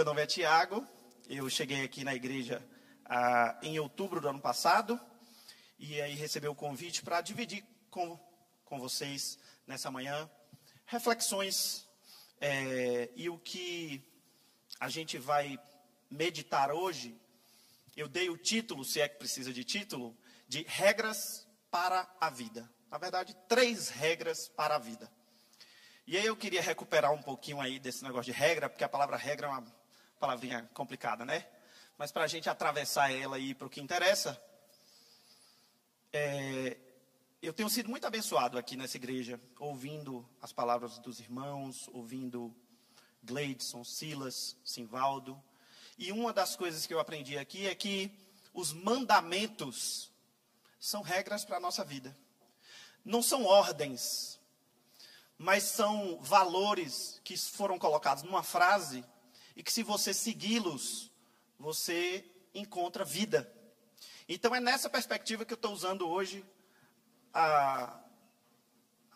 Meu nome é Tiago, eu cheguei aqui na igreja ah, em outubro do ano passado e aí recebi o convite para dividir com, com vocês nessa manhã reflexões é, e o que a gente vai meditar hoje. Eu dei o título, se é que precisa de título, de Regras para a Vida. Na verdade, três regras para a vida. E aí eu queria recuperar um pouquinho aí desse negócio de regra, porque a palavra regra é uma palavrinha complicada, né? Mas para a gente atravessar ela e ir para o que interessa, é, eu tenho sido muito abençoado aqui nessa igreja, ouvindo as palavras dos irmãos, ouvindo Gleidson, Silas, Simvaldo. E uma das coisas que eu aprendi aqui é que os mandamentos são regras para a nossa vida. Não são ordens, mas são valores que foram colocados numa frase e que se você segui-los, você encontra vida. Então é nessa perspectiva que eu estou usando hoje a,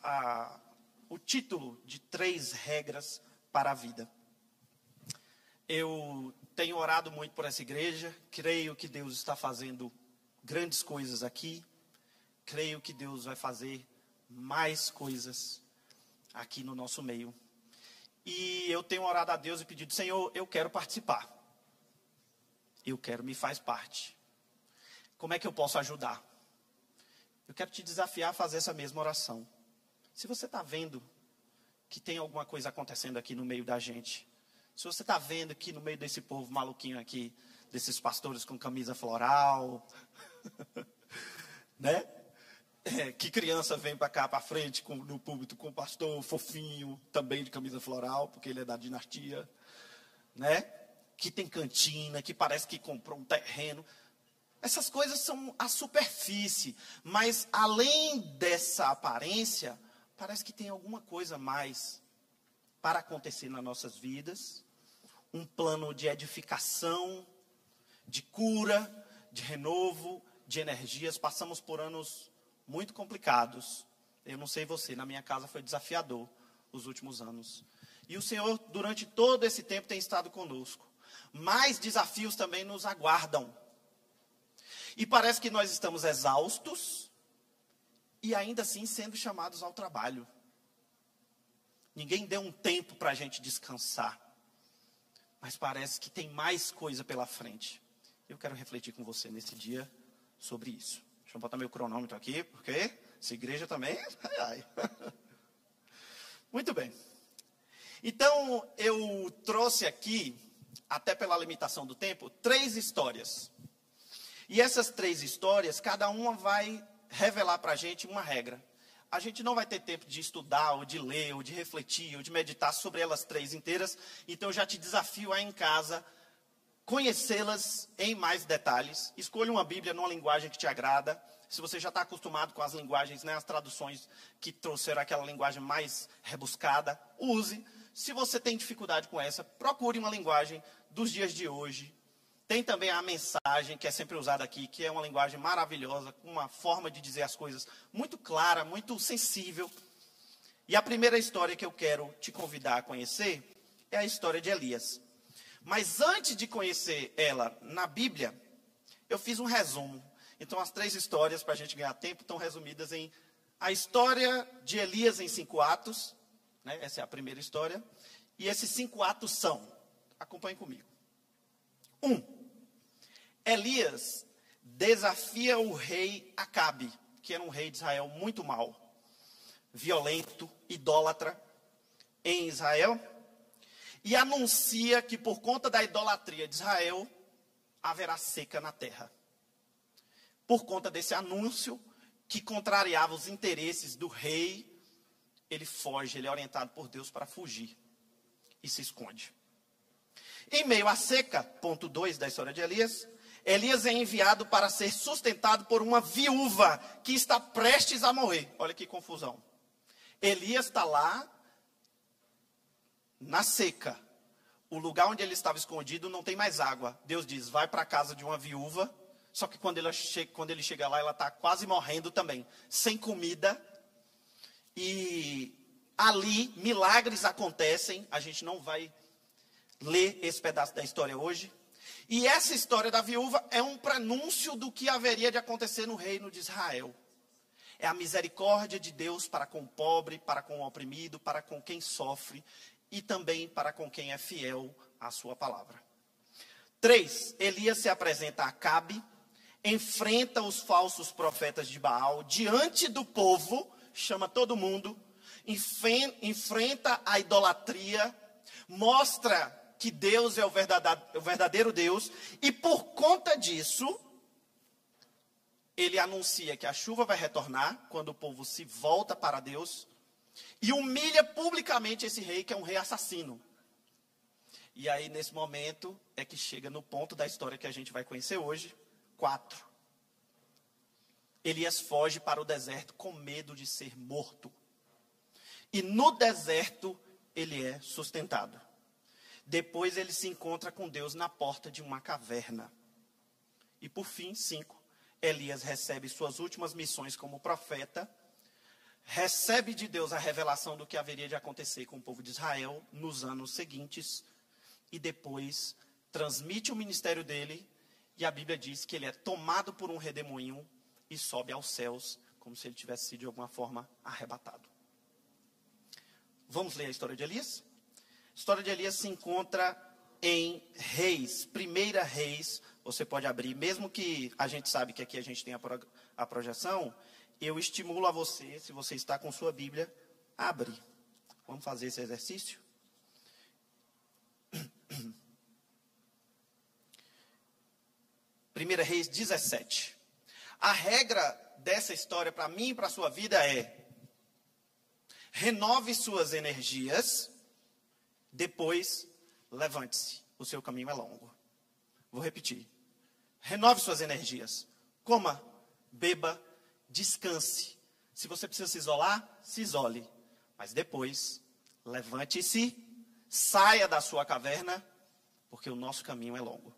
a, o título de três regras para a vida. Eu tenho orado muito por essa igreja, creio que Deus está fazendo grandes coisas aqui, creio que Deus vai fazer mais coisas aqui no nosso meio. E eu tenho orado a Deus e pedido, Senhor, eu quero participar. Eu quero, me faz parte. Como é que eu posso ajudar? Eu quero te desafiar a fazer essa mesma oração. Se você está vendo que tem alguma coisa acontecendo aqui no meio da gente, se você está vendo que no meio desse povo maluquinho aqui, desses pastores com camisa floral, né? É, que criança vem para cá, para frente, com, no púlpito, com o pastor fofinho, também de camisa floral, porque ele é da dinastia, né? Que tem cantina, que parece que comprou um terreno. Essas coisas são a superfície, mas além dessa aparência, parece que tem alguma coisa mais para acontecer nas nossas vidas. Um plano de edificação, de cura, de renovo, de energias. Passamos por anos muito complicados. Eu não sei você, na minha casa foi desafiador os últimos anos. E o Senhor, durante todo esse tempo, tem estado conosco. Mais desafios também nos aguardam. E parece que nós estamos exaustos e ainda assim sendo chamados ao trabalho. Ninguém deu um tempo para a gente descansar. Mas parece que tem mais coisa pela frente. Eu quero refletir com você nesse dia sobre isso. Deixa eu botar meu cronômetro aqui, porque essa igreja também. Ai, ai. Muito bem. Então, eu trouxe aqui, até pela limitação do tempo, três histórias. E essas três histórias, cada uma vai revelar para a gente uma regra. A gente não vai ter tempo de estudar, ou de ler, ou de refletir, ou de meditar sobre elas três inteiras. Então, eu já te desafio a em casa conhecê-las em mais detalhes. Escolha uma Bíblia numa linguagem que te agrada. Se você já está acostumado com as linguagens, né, as traduções que trouxeram aquela linguagem mais rebuscada, use. Se você tem dificuldade com essa, procure uma linguagem dos dias de hoje. Tem também a mensagem, que é sempre usada aqui, que é uma linguagem maravilhosa, com uma forma de dizer as coisas muito clara, muito sensível. E a primeira história que eu quero te convidar a conhecer é a história de Elias. Mas antes de conhecer ela na Bíblia, eu fiz um resumo. Então, as três histórias, para a gente ganhar tempo, estão resumidas em a história de Elias em cinco atos. Né? Essa é a primeira história. E esses cinco atos são: acompanhe comigo. Um, Elias desafia o rei Acabe, que era um rei de Israel muito mau, violento, idólatra em Israel e anuncia que por conta da idolatria de Israel haverá seca na terra. Por conta desse anúncio que contrariava os interesses do rei, ele foge, ele é orientado por Deus para fugir e se esconde. Em meio à seca, ponto 2 da história de Elias, Elias é enviado para ser sustentado por uma viúva que está prestes a morrer. Olha que confusão. Elias está lá na seca, o lugar onde ele estava escondido não tem mais água. Deus diz: vai para a casa de uma viúva. Só que quando ele, chega, quando ele chega lá, ela está quase morrendo também, sem comida. E ali milagres acontecem. A gente não vai ler esse pedaço da história hoje. E essa história da viúva é um prenúncio do que haveria de acontecer no reino de Israel. É a misericórdia de Deus para com o pobre, para com o oprimido, para com quem sofre e também para com quem é fiel à sua palavra. Três, Elias se apresenta a Acabe, enfrenta os falsos profetas de Baal diante do povo, chama todo mundo, enfrenta a idolatria, mostra que Deus é o verdadeiro Deus, e por conta disso, ele anuncia que a chuva vai retornar quando o povo se volta para Deus e humilha publicamente esse rei, que é um rei assassino. E aí, nesse momento, é que chega no ponto da história que a gente vai conhecer hoje. Quatro. Elias foge para o deserto com medo de ser morto. E no deserto, ele é sustentado. Depois, ele se encontra com Deus na porta de uma caverna. E por fim, cinco. Elias recebe suas últimas missões como profeta recebe de Deus a revelação do que haveria de acontecer com o povo de Israel nos anos seguintes, e depois transmite o ministério dele, e a Bíblia diz que ele é tomado por um redemoinho e sobe aos céus, como se ele tivesse sido de alguma forma arrebatado. Vamos ler a história de Elias? A história de Elias se encontra em Reis, Primeira Reis. Você pode abrir, mesmo que a gente sabe que aqui a gente tem a, a projeção, eu estimulo a você, se você está com sua Bíblia, abre. Vamos fazer esse exercício? 1 Reis 17. A regra dessa história para mim e para a sua vida é: renove suas energias, depois levante-se. O seu caminho é longo. Vou repetir. Renove suas energias. Coma, beba, descanse. Se você precisa se isolar, se isole. Mas depois, levante-se, saia da sua caverna, porque o nosso caminho é longo.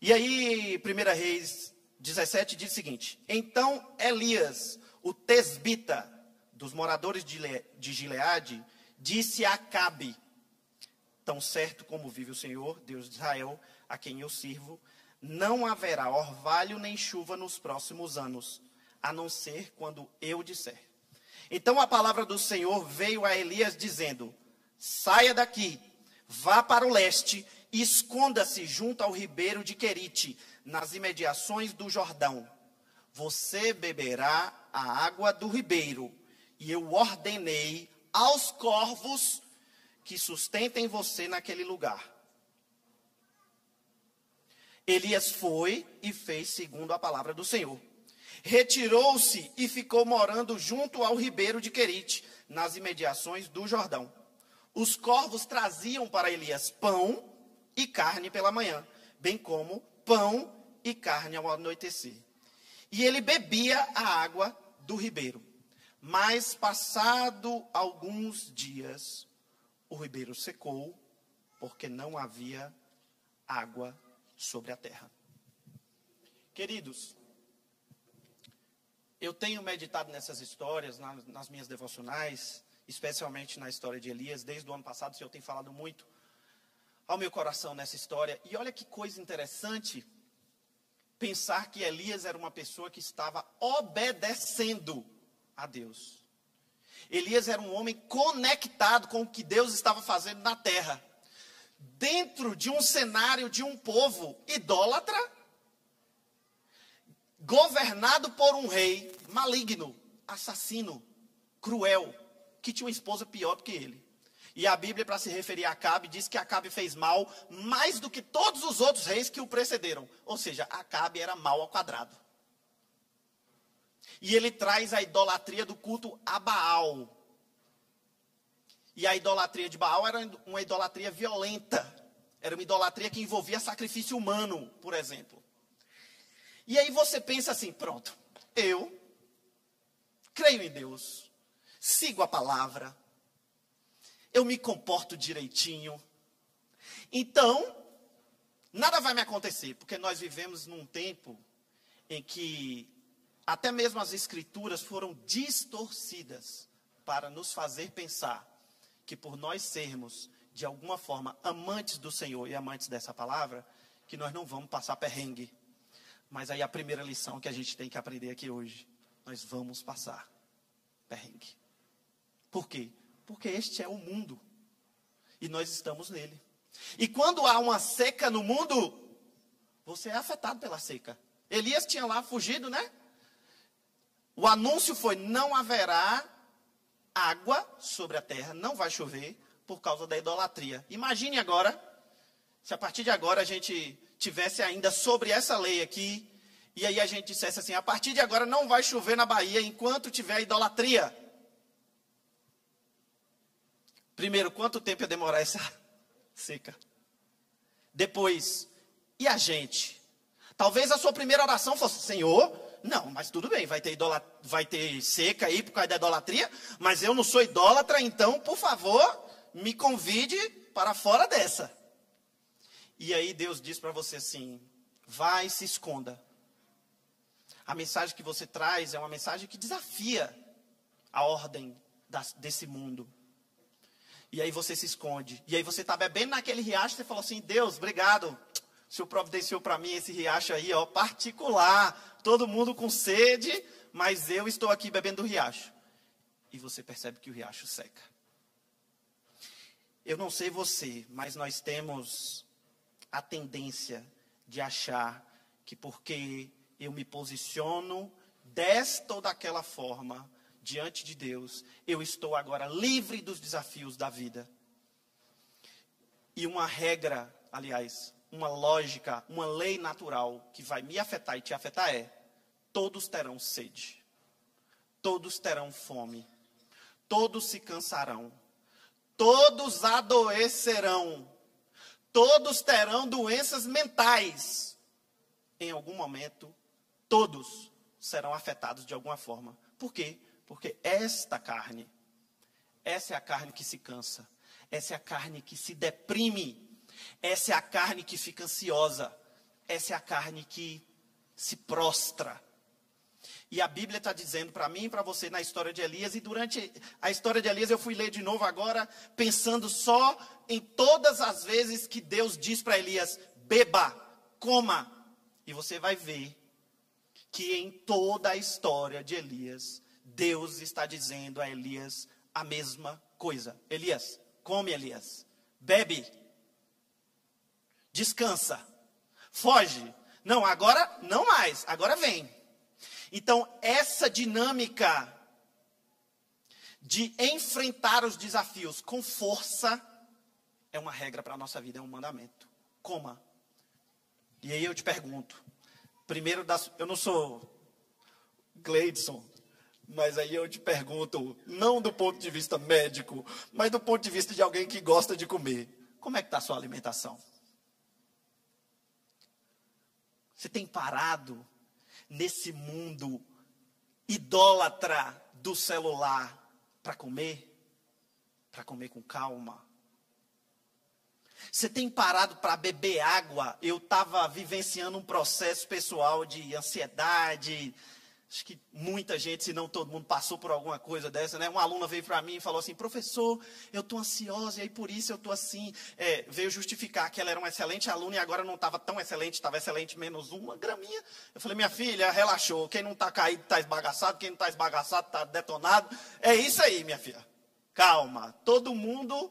E aí, 1 Reis 17 diz o seguinte: Então Elias, o tesbita dos moradores de Gileade, disse a Acabe: Tão certo como vive o Senhor, Deus de Israel, a quem eu sirvo, não haverá orvalho nem chuva nos próximos anos, a não ser quando eu disser. Então a palavra do Senhor veio a Elias dizendo: Saia daqui, vá para o leste e esconda-se junto ao ribeiro de Querite, nas imediações do Jordão. Você beberá a água do ribeiro, e eu ordenei aos corvos que sustentem você naquele lugar. Elias foi e fez segundo a palavra do Senhor. Retirou-se e ficou morando junto ao ribeiro de Querite, nas imediações do Jordão. Os corvos traziam para Elias pão e carne pela manhã, bem como pão e carne ao anoitecer. E ele bebia a água do ribeiro. Mas, passado alguns dias, o ribeiro secou, porque não havia água sobre a terra. Queridos, eu tenho meditado nessas histórias, nas minhas devocionais, especialmente na história de Elias, desde o ano passado, o Senhor tem falado muito ao meu coração nessa história. E olha que coisa interessante pensar que Elias era uma pessoa que estava obedecendo a Deus. Elias era um homem conectado com o que Deus estava fazendo na terra. Dentro de um cenário de um povo idólatra, governado por um rei maligno, assassino, cruel, que tinha uma esposa pior do que ele. E a Bíblia, para se referir a Acabe, diz que Acabe fez mal mais do que todos os outros reis que o precederam. Ou seja, Acabe era mal ao quadrado. E ele traz a idolatria do culto a Baal. E a idolatria de Baal era uma idolatria violenta. Era uma idolatria que envolvia sacrifício humano, por exemplo. E aí você pensa assim: pronto, eu creio em Deus, sigo a palavra, eu me comporto direitinho. Então, nada vai me acontecer, porque nós vivemos num tempo em que até mesmo as escrituras foram distorcidas para nos fazer pensar que por nós sermos de alguma forma, amantes do Senhor e amantes dessa palavra, que nós não vamos passar perrengue. Mas aí a primeira lição que a gente tem que aprender aqui hoje, nós vamos passar perrengue. Por quê? Porque este é o mundo e nós estamos nele. E quando há uma seca no mundo, você é afetado pela seca. Elias tinha lá fugido, né? O anúncio foi: não haverá água sobre a terra, não vai chover por causa da idolatria. Imagine agora, se a partir de agora a gente tivesse ainda sobre essa lei aqui, e aí a gente dissesse assim: a partir de agora não vai chover na Bahia enquanto tiver idolatria. Primeiro, quanto tempo ia demorar essa seca? Depois, e a gente? Talvez a sua primeira oração fosse: Senhor, não, mas tudo bem, vai ter, idolat... vai ter seca aí por causa da idolatria, mas eu não sou idólatra, então, por favor, me convide para fora dessa. E aí Deus diz para você assim: vai se esconda. A mensagem que você traz é uma mensagem que desafia a ordem das, desse mundo. E aí você se esconde. E aí você está bebendo naquele riacho e você fala assim: Deus, obrigado. O Senhor providenciou para mim esse riacho aí, ó, particular. Todo mundo com sede, mas eu estou aqui bebendo do riacho. E você percebe que o riacho seca. Eu não sei você, mas nós temos a tendência de achar que porque eu me posiciono desta ou daquela forma diante de Deus, eu estou agora livre dos desafios da vida. E uma regra, aliás, uma lógica, uma lei natural que vai me afetar e te afetar é: todos terão sede, todos terão fome, todos se cansarão, todos adoecerão, todos terão doenças mentais. Em algum momento, todos serão afetados de alguma forma. Por quê? Porque esta carne, essa é a carne que se cansa, essa é a carne que se deprime, essa é a carne que fica ansiosa, essa é a carne que se prostra. E a Bíblia está dizendo para mim e para você na história de Elias, e durante a história de Elias eu fui ler de novo agora, pensando só em todas as vezes que Deus diz para Elias: beba, coma. E você vai ver que em toda a história de Elias, Deus está dizendo a Elias a mesma coisa: Elias, come, Elias, bebe, descansa, foge. Não, agora não mais, agora vem. Então, essa dinâmica de enfrentar os desafios com força é uma regra para a nossa vida, é um mandamento. Coma. E aí eu te pergunto, primeiro das, eu não sou Gleidson, mas aí eu te pergunto, não do ponto de vista médico, mas do ponto de vista de alguém que gosta de comer, como é que está a sua alimentação? Você tem parado nesse mundo idólatra do celular para comer, para comer com calma. Você tem parado para beber água? Eu estava vivenciando um processo pessoal de ansiedade, Acho que muita gente, se não todo mundo, passou por alguma coisa dessa, né? Uma aluna veio para mim e falou assim, professor, eu estou ansiosa e aí por isso eu estou assim. É, veio justificar que ela era uma excelente aluna e agora não estava tão excelente, estava excelente menos uma graminha. Eu falei, minha filha, relaxou. Quem não está caído está esbagaçado, quem não está esbagaçado está detonado. É isso aí, minha filha. Calma. Todo mundo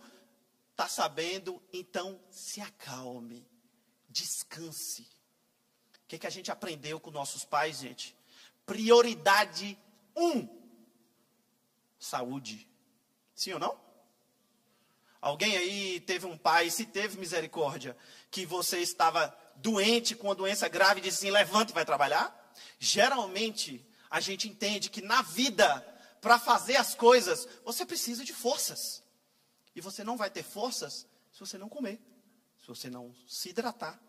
está sabendo, então se acalme. Descanse. O que, que a gente aprendeu com nossos pais, gente? Prioridade um: saúde. Sim ou não? Alguém aí teve um pai, se teve misericórdia, que você estava doente com uma doença grave e disse assim: levante e vai trabalhar? Geralmente, a gente entende que na vida, para fazer as coisas, você precisa de forças. E você não vai ter forças se você não comer, se você não se hidratar,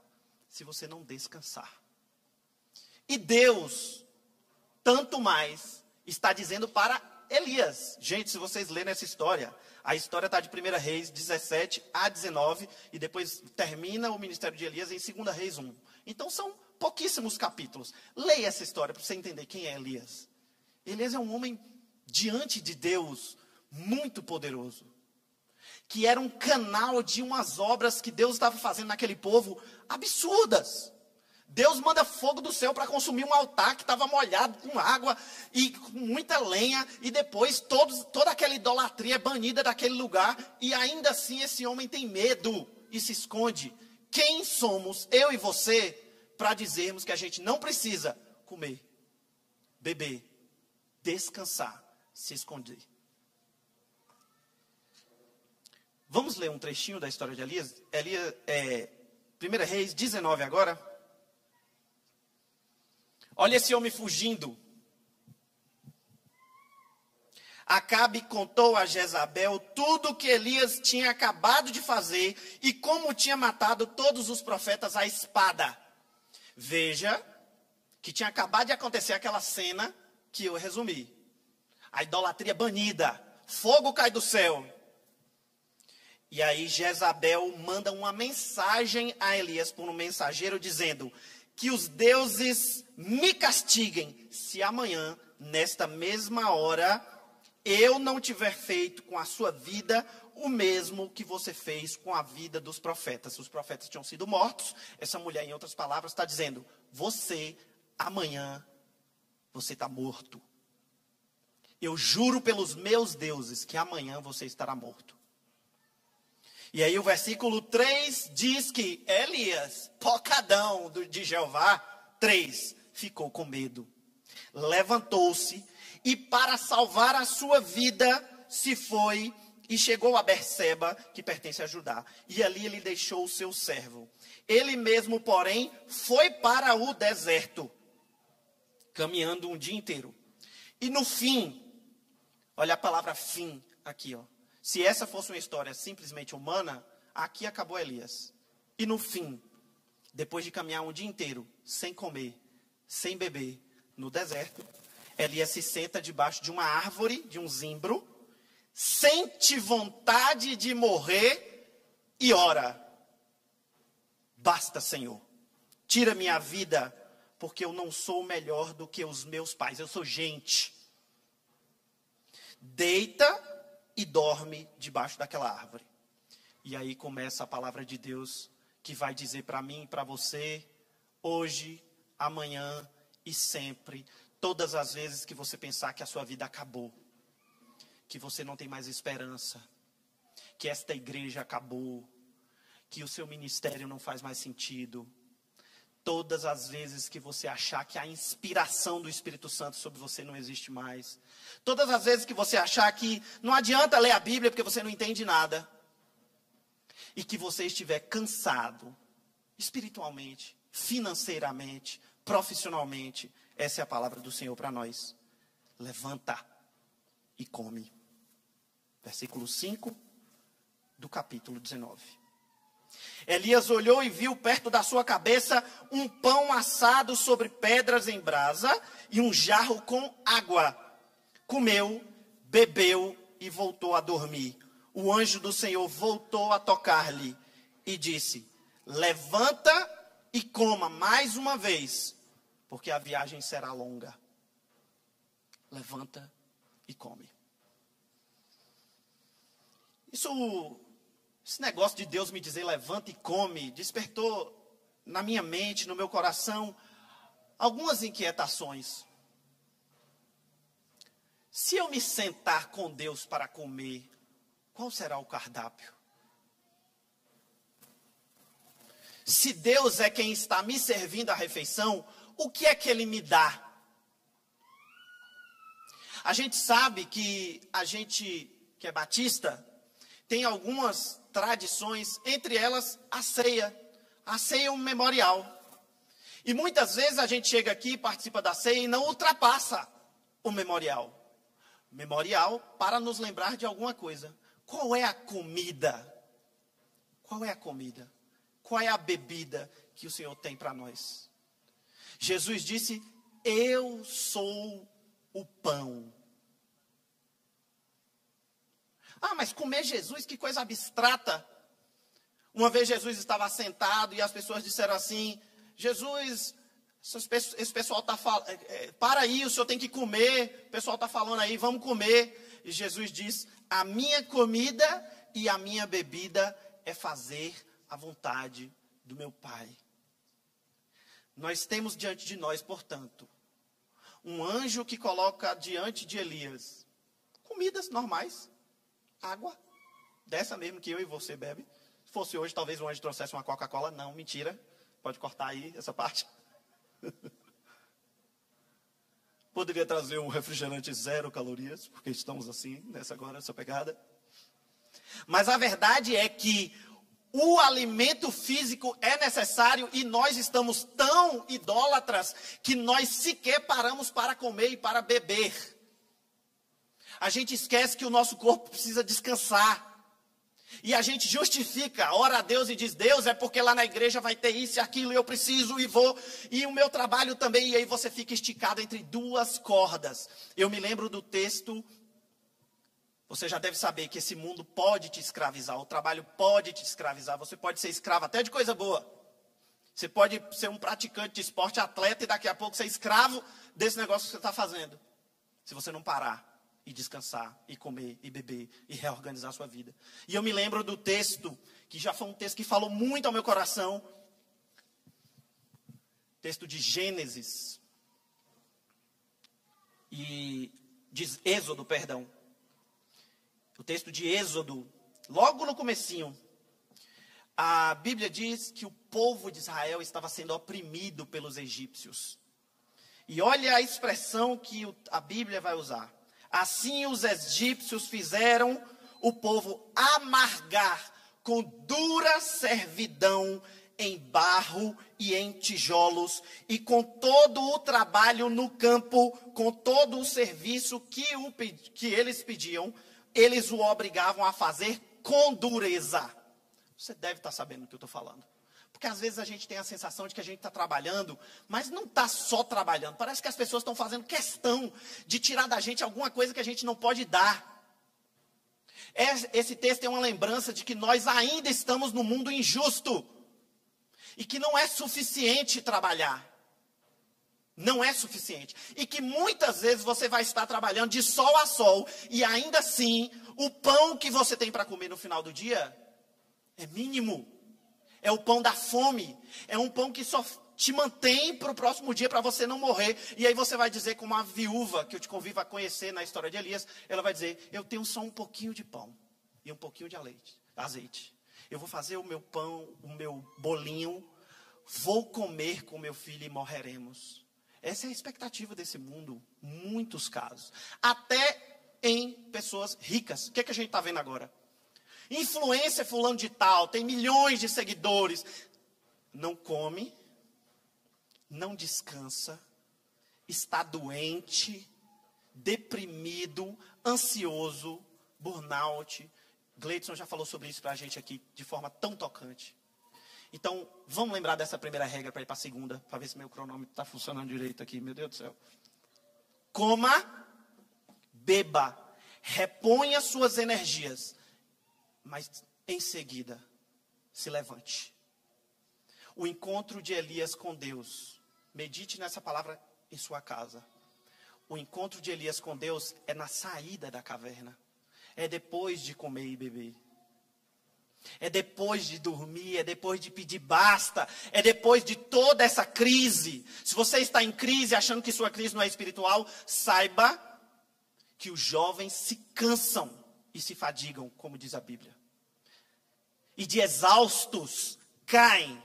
se você não descansar. E Deus tanto mais está dizendo para Elias. Gente, se vocês lerem essa história, a história está de 1 Reis 17 a 19 e depois termina o ministério de Elias em 2 Reis 1. Então são pouquíssimos capítulos. Leia essa história para você entender quem é Elias. Elias é um homem diante de Deus muito poderoso, que era um canal de umas obras que Deus estava fazendo naquele povo absurdas. Deus manda fogo do céu para consumir um altar que estava molhado com água e com muita lenha, e depois todos, toda aquela idolatria é banida daquele lugar, e ainda assim esse homem tem medo e se esconde. Quem somos, eu e você, para dizermos que a gente não precisa comer, beber, descansar, se esconder? Vamos ler um trechinho da história de Elias? Elias é, 1 Reis 19 agora. Olha esse homem fugindo. Acabe contou a Jezabel tudo o que Elias tinha acabado de fazer e como tinha matado todos os profetas à espada. Veja que tinha acabado de acontecer aquela cena que eu resumi. A idolatria banida, fogo cai do céu. E aí Jezabel manda uma mensagem a Elias por um mensageiro dizendo: que os deuses me castiguem se amanhã, nesta mesma hora, eu não tiver feito com a sua vida o mesmo que você fez com a vida dos profetas. Os profetas tinham sido mortos. Essa mulher, em outras palavras, está dizendo: você, amanhã, você está morto. Eu juro pelos meus deuses que amanhã você estará morto. E aí o versículo 3 diz que Elias, pocadão de Jeová, 3, ficou com medo. Levantou-se e para salvar a sua vida se foi e chegou a Berseba, que pertence a Judá. E ali ele deixou o seu servo. Ele mesmo, porém, foi para o deserto, caminhando um dia inteiro. E no fim, olha a palavra fim aqui, ó. Se essa fosse uma história simplesmente humana, aqui acabou Elias. E no fim, depois de caminhar um dia inteiro, sem comer, sem beber, no deserto, Elias se senta debaixo de uma árvore, de um zimbro, sente vontade de morrer e ora: Basta, Senhor, tira minha vida, porque eu não sou melhor do que os meus pais, eu sou gente. Deita e dorme debaixo daquela árvore. E aí começa a palavra de Deus que vai dizer para mim e para você, hoje, amanhã e sempre, todas as vezes que você pensar que a sua vida acabou, que você não tem mais esperança, que esta igreja acabou, que o seu ministério não faz mais sentido, todas as vezes que você achar que a inspiração do Espírito Santo sobre você não existe mais, todas as vezes que você achar que não adianta ler a Bíblia porque você não entende nada, e que você estiver cansado, espiritualmente, financeiramente, profissionalmente, essa é a palavra do Senhor para nós. Levanta e come. Versículo 5 do capítulo 19. Elias olhou e viu perto da sua cabeça um pão assado sobre pedras em brasa e um jarro com água. Comeu, bebeu e voltou a dormir. O anjo do Senhor voltou a tocar-lhe e disse: Levanta e coma mais uma vez, porque a viagem será longa. Levanta e come. Isso esse negócio de Deus me dizer levanta e come despertou na minha mente, no meu coração, algumas inquietações. Se eu me sentar com Deus para comer, qual será o cardápio? Se Deus é quem está me servindo a refeição, o que é que Ele me dá? A gente sabe que a gente que é batista tem algumas tradições, entre elas a ceia. A ceia é um memorial. E muitas vezes a gente chega aqui, participa da ceia e não ultrapassa o memorial. Memorial para nos lembrar de alguma coisa. Qual é a comida? Qual é a comida? Qual é a bebida que o Senhor tem para nós? Jesus disse: Eu sou o pão ah, mas comer Jesus, que coisa abstrata. Uma vez Jesus estava sentado e as pessoas disseram assim: Jesus, esse pessoal está falando, é, é, para aí, o senhor tem que comer. O pessoal está falando aí, vamos comer. E Jesus diz: A minha comida e a minha bebida é fazer a vontade do meu Pai. Nós temos diante de nós, portanto, um anjo que coloca diante de Elias comidas normais, água, dessa mesmo que eu e você bebe. Se fosse hoje, talvez o anjo trouxesse uma Coca-Cola. Não, mentira. Pode cortar aí essa parte. Poderia trazer um refrigerante zero calorias, porque estamos assim, nessa agora, essa pegada. Mas a verdade é que o alimento físico é necessário e nós estamos tão idólatras que nós sequer paramos para comer e para beber. A gente esquece que o nosso corpo precisa descansar. E a gente justifica, ora a Deus e diz: Deus é porque lá na igreja vai ter isso e aquilo, e eu preciso e vou, e o meu trabalho também. E aí você fica esticado entre duas cordas. Eu me lembro do texto você já deve saber que esse mundo pode te escravizar, o trabalho pode te escravizar, você pode ser escravo até de coisa boa. Você pode ser um praticante de esporte, atleta, e daqui a pouco ser escravo desse negócio que você está fazendo. Se você não parar e descansar, e comer, e beber, e reorganizar sua vida. E eu me lembro do texto, que já foi um texto que falou muito ao meu coração. Texto de Gênesis. E de Êxodo, perdão. O texto de Êxodo, logo no comecinho, a Bíblia diz que o povo de Israel estava sendo oprimido pelos egípcios. E olha a expressão que a Bíblia vai usar. Assim os egípcios fizeram o povo amargar com dura servidão em barro e em tijolos, e com todo o trabalho no campo, com todo o serviço que, o, que eles pediam, eles o obrigavam a fazer com dureza. Você deve estar sabendo do que eu estou falando. Porque às vezes a gente tem a sensação de que a gente está trabalhando, mas não está só trabalhando. Parece que as pessoas estão fazendo questão de tirar da gente alguma coisa que a gente não pode dar. Esse texto é uma lembrança de que nós ainda estamos no mundo injusto. E que não é suficiente trabalhar não é suficiente. E que muitas vezes você vai estar trabalhando de sol a sol e ainda assim o pão que você tem para comer no final do dia é mínimo. É o pão da fome. É um pão que só te mantém para o próximo dia para você não morrer. E aí você vai dizer, como a viúva que eu te convido a conhecer na história de Elias, ela vai dizer: Eu tenho só um pouquinho de pão e um pouquinho de azeite. Eu vou fazer o meu pão, o meu bolinho, vou comer com meu filho e morreremos. Essa é a expectativa desse mundo, muitos casos. Até em pessoas ricas. O que, é que a gente está vendo agora? Influência fulano de tal, tem milhões de seguidores. Não come, não descansa, está doente, deprimido, ansioso, burnout. Gleidson já falou sobre isso para a gente aqui de forma tão tocante. Então, vamos lembrar dessa primeira regra para ir para a segunda, para ver se meu cronômetro está funcionando direito aqui, meu Deus do céu. Coma, beba, reponha suas energias, mas em seguida, se levante. O encontro de Elias com Deus, medite nessa palavra em sua casa. O encontro de Elias com Deus é na saída da caverna, é depois de comer e beber. É depois de dormir, é depois de pedir basta, é depois de toda essa crise. Se você está em crise achando que sua crise não é espiritual, saiba que os jovens se cansam e se fadigam, como diz a Bíblia. E de exaustos caem,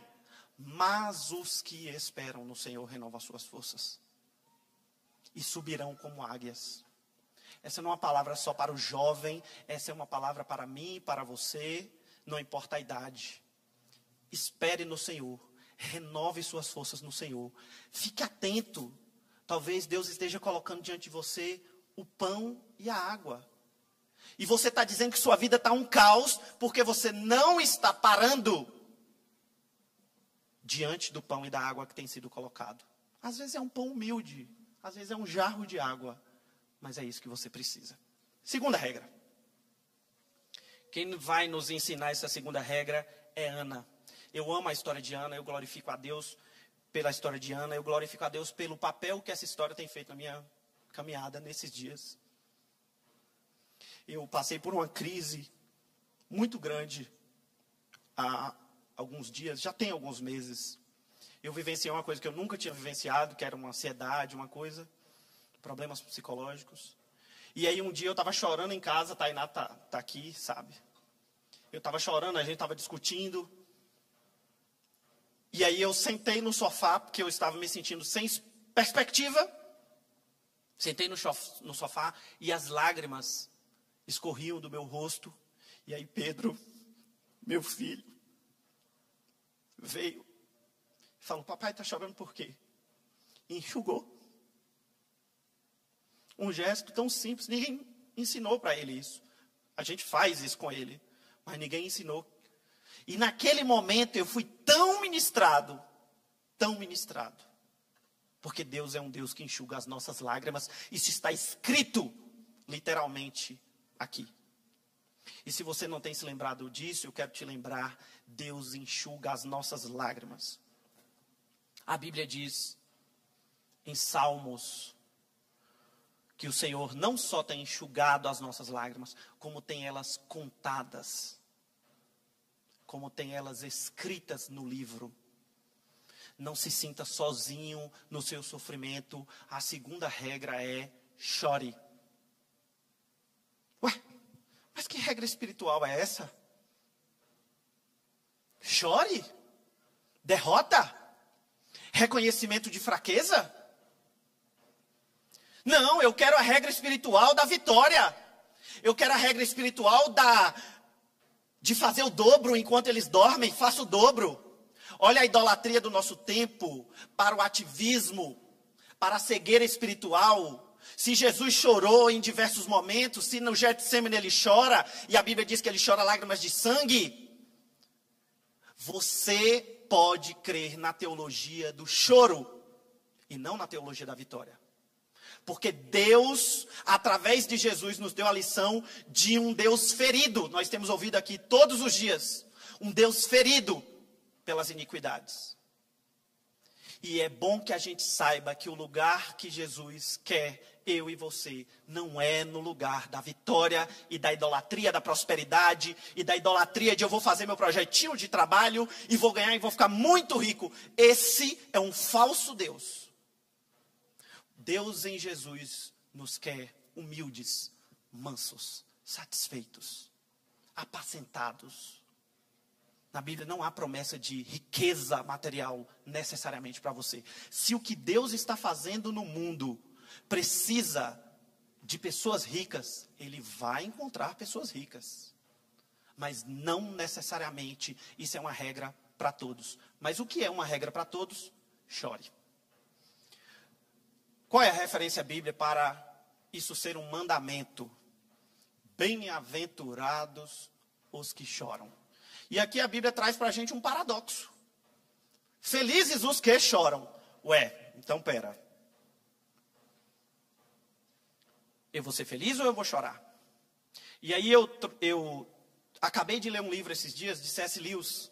mas os que esperam no Senhor renovam as suas forças e subirão como águias. Essa não é uma palavra só para o jovem, essa é uma palavra para mim, para você não importa a idade. Espere no Senhor. Renove suas forças no Senhor. Fique atento. Talvez Deus esteja colocando diante de você o pão e a água. E você está dizendo que sua vida está um caos porque você não está parando diante do pão e da água que tem sido colocado. Às vezes é um pão humilde, às vezes é um jarro de água, mas é isso que você precisa. Segunda regra. Quem vai nos ensinar essa segunda regra é Ana. Eu amo a história de Ana, eu glorifico a Deus pela história de Ana, eu glorifico a Deus pelo papel que essa história tem feito na minha caminhada nesses dias. Eu passei por uma crise muito grande há alguns dias, já tem alguns meses. Eu vivenciei uma coisa que eu nunca tinha vivenciado, que era uma ansiedade, uma coisa, problemas psicológicos. E aí um dia eu estava chorando em casa, Tainá tá, tá aqui, sabe? Eu estava chorando, a gente estava discutindo. E aí eu sentei no sofá, porque eu estava me sentindo sem perspectiva. Sentei no, no sofá e as lágrimas escorriam do meu rosto. E aí Pedro, meu filho, veio e falou: Papai está chorando por quê? E enxugou. Um gesto tão simples, ninguém ensinou para ele isso. A gente faz isso com ele, mas ninguém ensinou. E naquele momento eu fui tão ministrado, tão ministrado. Porque Deus é um Deus que enxuga as nossas lágrimas. Isso está escrito, literalmente, aqui. E se você não tem se lembrado disso, eu quero te lembrar: Deus enxuga as nossas lágrimas. A Bíblia diz em Salmos que o Senhor não só tem enxugado as nossas lágrimas, como tem elas contadas, como tem elas escritas no livro. Não se sinta sozinho no seu sofrimento. A segunda regra é chore. Ué, mas que regra espiritual é essa? Chore? Derrota? Reconhecimento de fraqueza? Não, eu quero a regra espiritual da vitória. Eu quero a regra espiritual da de fazer o dobro enquanto eles dormem, faça o dobro. Olha a idolatria do nosso tempo para o ativismo, para a cegueira espiritual, se Jesus chorou em diversos momentos, se no Getsemane ele chora, e a Bíblia diz que ele chora lágrimas de sangue, você pode crer na teologia do choro e não na teologia da vitória. Porque Deus, através de Jesus, nos deu a lição de um Deus ferido. Nós temos ouvido aqui todos os dias. Um Deus ferido pelas iniquidades. E é bom que a gente saiba que o lugar que Jesus quer eu e você, não é no lugar da vitória e da idolatria da prosperidade e da idolatria de eu vou fazer meu projetinho de trabalho e vou ganhar e vou ficar muito rico. Esse é um falso Deus. Deus em Jesus nos quer humildes, mansos, satisfeitos, apacentados. Na Bíblia não há promessa de riqueza material necessariamente para você. Se o que Deus está fazendo no mundo precisa de pessoas ricas, ele vai encontrar pessoas ricas. Mas não necessariamente isso é uma regra para todos. Mas o que é uma regra para todos? Chore. Qual é a referência bíblica para isso ser um mandamento? Bem-aventurados os que choram. E aqui a Bíblia traz para a gente um paradoxo. Felizes os que choram. Ué, então pera. Eu vou ser feliz ou eu vou chorar? E aí eu, eu acabei de ler um livro esses dias de C.S. Lewis,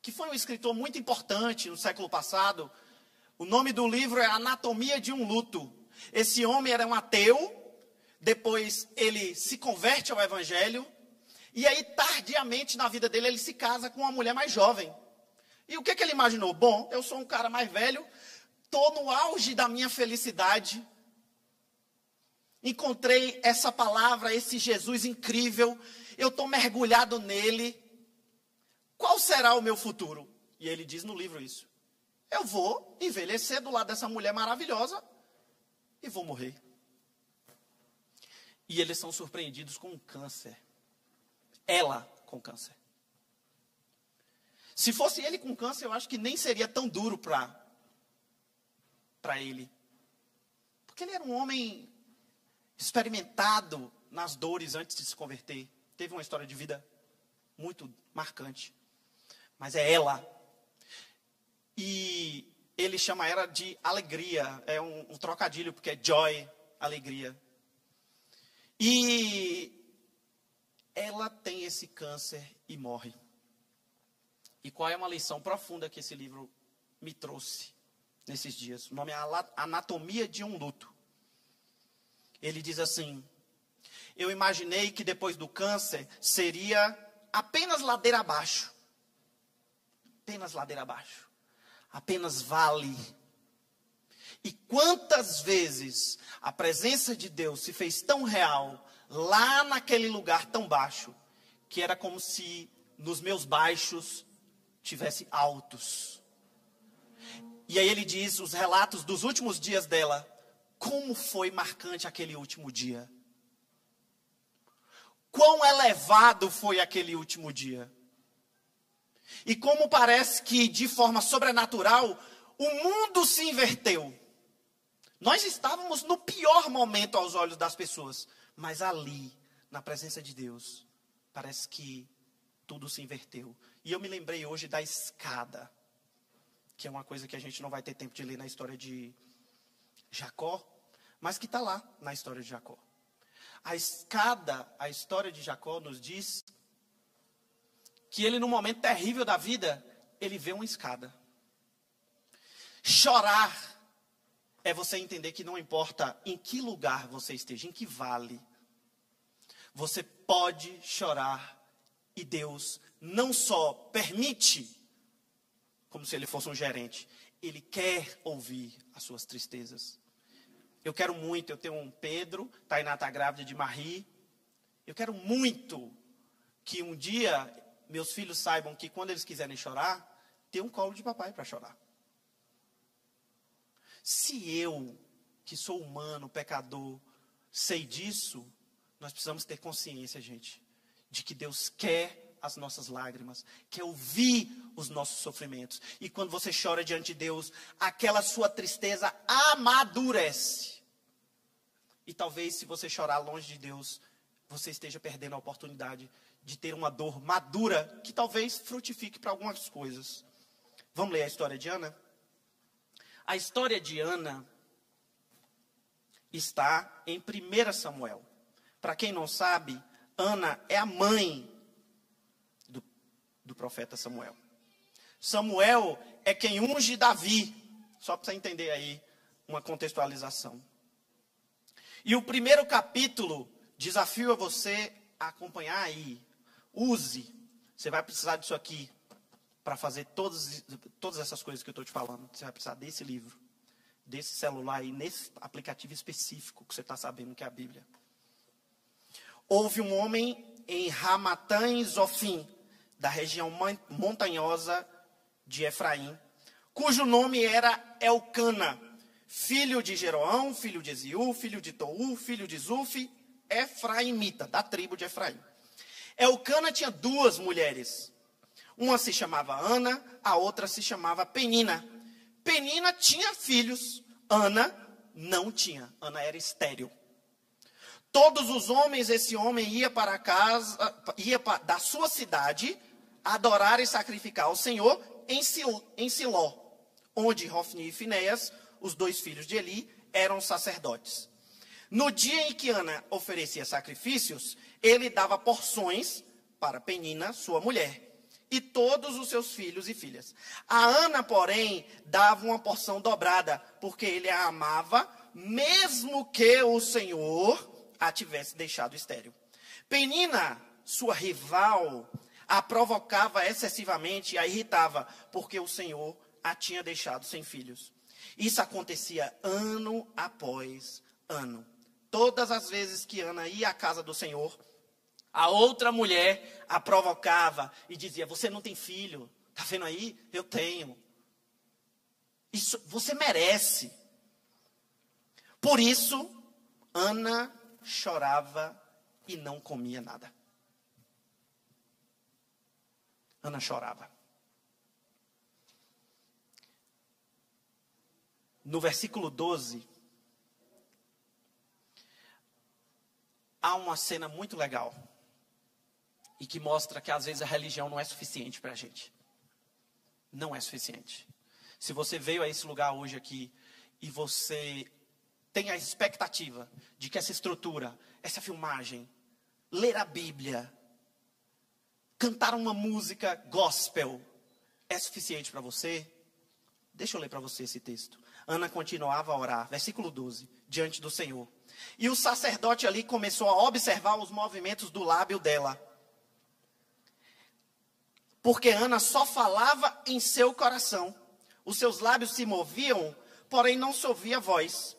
que foi um escritor muito importante no século passado. O nome do livro é Anatomia de um Luto. Esse homem era um ateu, depois ele se converte ao evangelho, e aí tardiamente na vida dele ele se casa com uma mulher mais jovem. E o que, que ele imaginou? Bom, eu sou um cara mais velho, estou no auge da minha felicidade, encontrei essa palavra, esse Jesus incrível, eu estou mergulhado nele. Qual será o meu futuro? E ele diz no livro isso. Eu vou envelhecer do lado dessa mulher maravilhosa e vou morrer. E eles são surpreendidos com um câncer. Ela com câncer. Se fosse ele com câncer, eu acho que nem seria tão duro para para ele. Porque ele era um homem experimentado nas dores antes de se converter. Teve uma história de vida muito marcante. Mas é ela. E ele chama ela de alegria. É um, um trocadilho, porque é joy, alegria. E ela tem esse câncer e morre. E qual é uma lição profunda que esse livro me trouxe nesses dias? O nome é Anatomia de um Luto. Ele diz assim: Eu imaginei que depois do câncer seria apenas ladeira abaixo. Apenas ladeira abaixo. Apenas vale. E quantas vezes a presença de Deus se fez tão real lá naquele lugar tão baixo, que era como se nos meus baixos tivesse altos. E aí ele diz os relatos dos últimos dias dela. Como foi marcante aquele último dia? Quão elevado foi aquele último dia? E como parece que de forma sobrenatural o mundo se inverteu. Nós estávamos no pior momento aos olhos das pessoas, mas ali, na presença de Deus, parece que tudo se inverteu. E eu me lembrei hoje da escada, que é uma coisa que a gente não vai ter tempo de ler na história de Jacó, mas que está lá na história de Jacó. A escada, a história de Jacó nos diz que ele, no momento terrível da vida, ele vê uma escada. Chorar é você entender que não importa em que lugar você esteja, em que vale, você pode chorar e Deus não só permite, como se ele fosse um gerente, ele quer ouvir as suas tristezas. Eu quero muito, eu tenho um Pedro, Tainá está grávida de Marie. Eu quero muito que um dia meus filhos saibam que quando eles quiserem chorar, tem um colo de papai para chorar. Se eu, que sou humano, pecador, sei disso, nós precisamos ter consciência, gente, de que Deus quer as nossas lágrimas, quer ouvir os nossos sofrimentos. E quando você chora diante de Deus, aquela sua tristeza amadurece. E talvez se você chorar longe de Deus, você esteja perdendo a oportunidade de ter uma dor madura que talvez frutifique para algumas coisas. Vamos ler a história de Ana? A história de Ana está em 1 Samuel. Para quem não sabe, Ana é a mãe do, do profeta Samuel. Samuel é quem unge Davi. Só para você entender aí uma contextualização. E o primeiro capítulo desafio a você a acompanhar aí. Use. Você vai precisar disso aqui para fazer todas, todas essas coisas que eu estou te falando. Você vai precisar desse livro, desse celular aí, nesse aplicativo específico que você está sabendo que é a Bíblia. Houve um homem em Ramatã Zofim, da região montanhosa de Efraim, cujo nome era Elcana, filho de Jeroão, filho de Eziú, filho de Tou, filho de Zuf, Efraimita, da tribo de Efraim. Elcana tinha duas mulheres. Uma se chamava Ana, a outra se chamava Penina. Penina tinha filhos, Ana não tinha. Ana era estéril. Todos os homens, esse homem ia para casa, ia da sua cidade adorar e sacrificar ao Senhor em, Sil, em Siló, onde Hofni e Finéias, os dois filhos de Eli, eram sacerdotes. No dia em que Ana oferecia sacrifícios, ele dava porções para Penina, sua mulher, e todos os seus filhos e filhas. A Ana, porém, dava uma porção dobrada, porque ele a amava, mesmo que o Senhor a tivesse deixado estéril. Penina, sua rival, a provocava excessivamente e a irritava, porque o Senhor a tinha deixado sem filhos. Isso acontecia ano após ano. Todas as vezes que Ana ia à casa do Senhor, a outra mulher a provocava e dizia: Você não tem filho? Está vendo aí? Eu tenho. Isso você merece. Por isso, Ana chorava e não comia nada. Ana chorava. No versículo 12, há uma cena muito legal e que mostra que às vezes a religião não é suficiente para a gente. Não é suficiente. Se você veio a esse lugar hoje aqui e você tem a expectativa de que essa estrutura, essa filmagem, ler a Bíblia, cantar uma música gospel é suficiente para você? Deixa eu ler para você esse texto. Ana continuava a orar, versículo 12, diante do Senhor. E o sacerdote ali começou a observar os movimentos do lábio dela. Porque Ana só falava em seu coração. Os seus lábios se moviam, porém não se ouvia voz.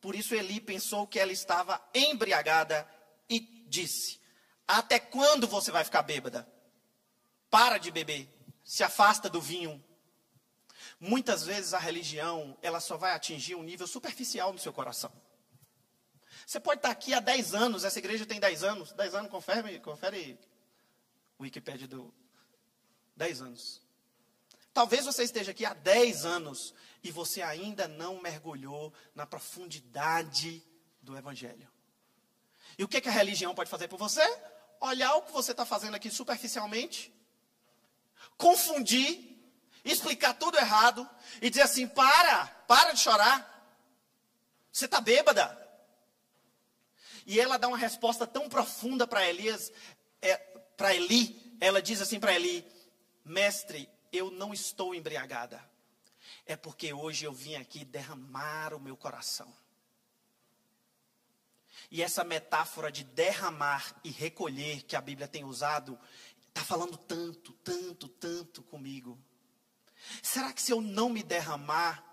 Por isso Eli pensou que ela estava embriagada e disse: Até quando você vai ficar bêbada? Para de beber, se afasta do vinho. Muitas vezes a religião, ela só vai atingir um nível superficial no seu coração. Você pode estar aqui há 10 anos, essa igreja tem 10 anos. 10 anos, confere, confere o Wikipedia do 10 anos. Talvez você esteja aqui há 10 anos e você ainda não mergulhou na profundidade do Evangelho. E o que, que a religião pode fazer por você? Olhar o que você está fazendo aqui superficialmente, confundir, explicar tudo errado e dizer assim: para, para de chorar. Você está bêbada. E ela dá uma resposta tão profunda para Elias, é, para Eli. Ela diz assim para Eli: Mestre, eu não estou embriagada. É porque hoje eu vim aqui derramar o meu coração. E essa metáfora de derramar e recolher que a Bíblia tem usado, está falando tanto, tanto, tanto comigo. Será que se eu não me derramar,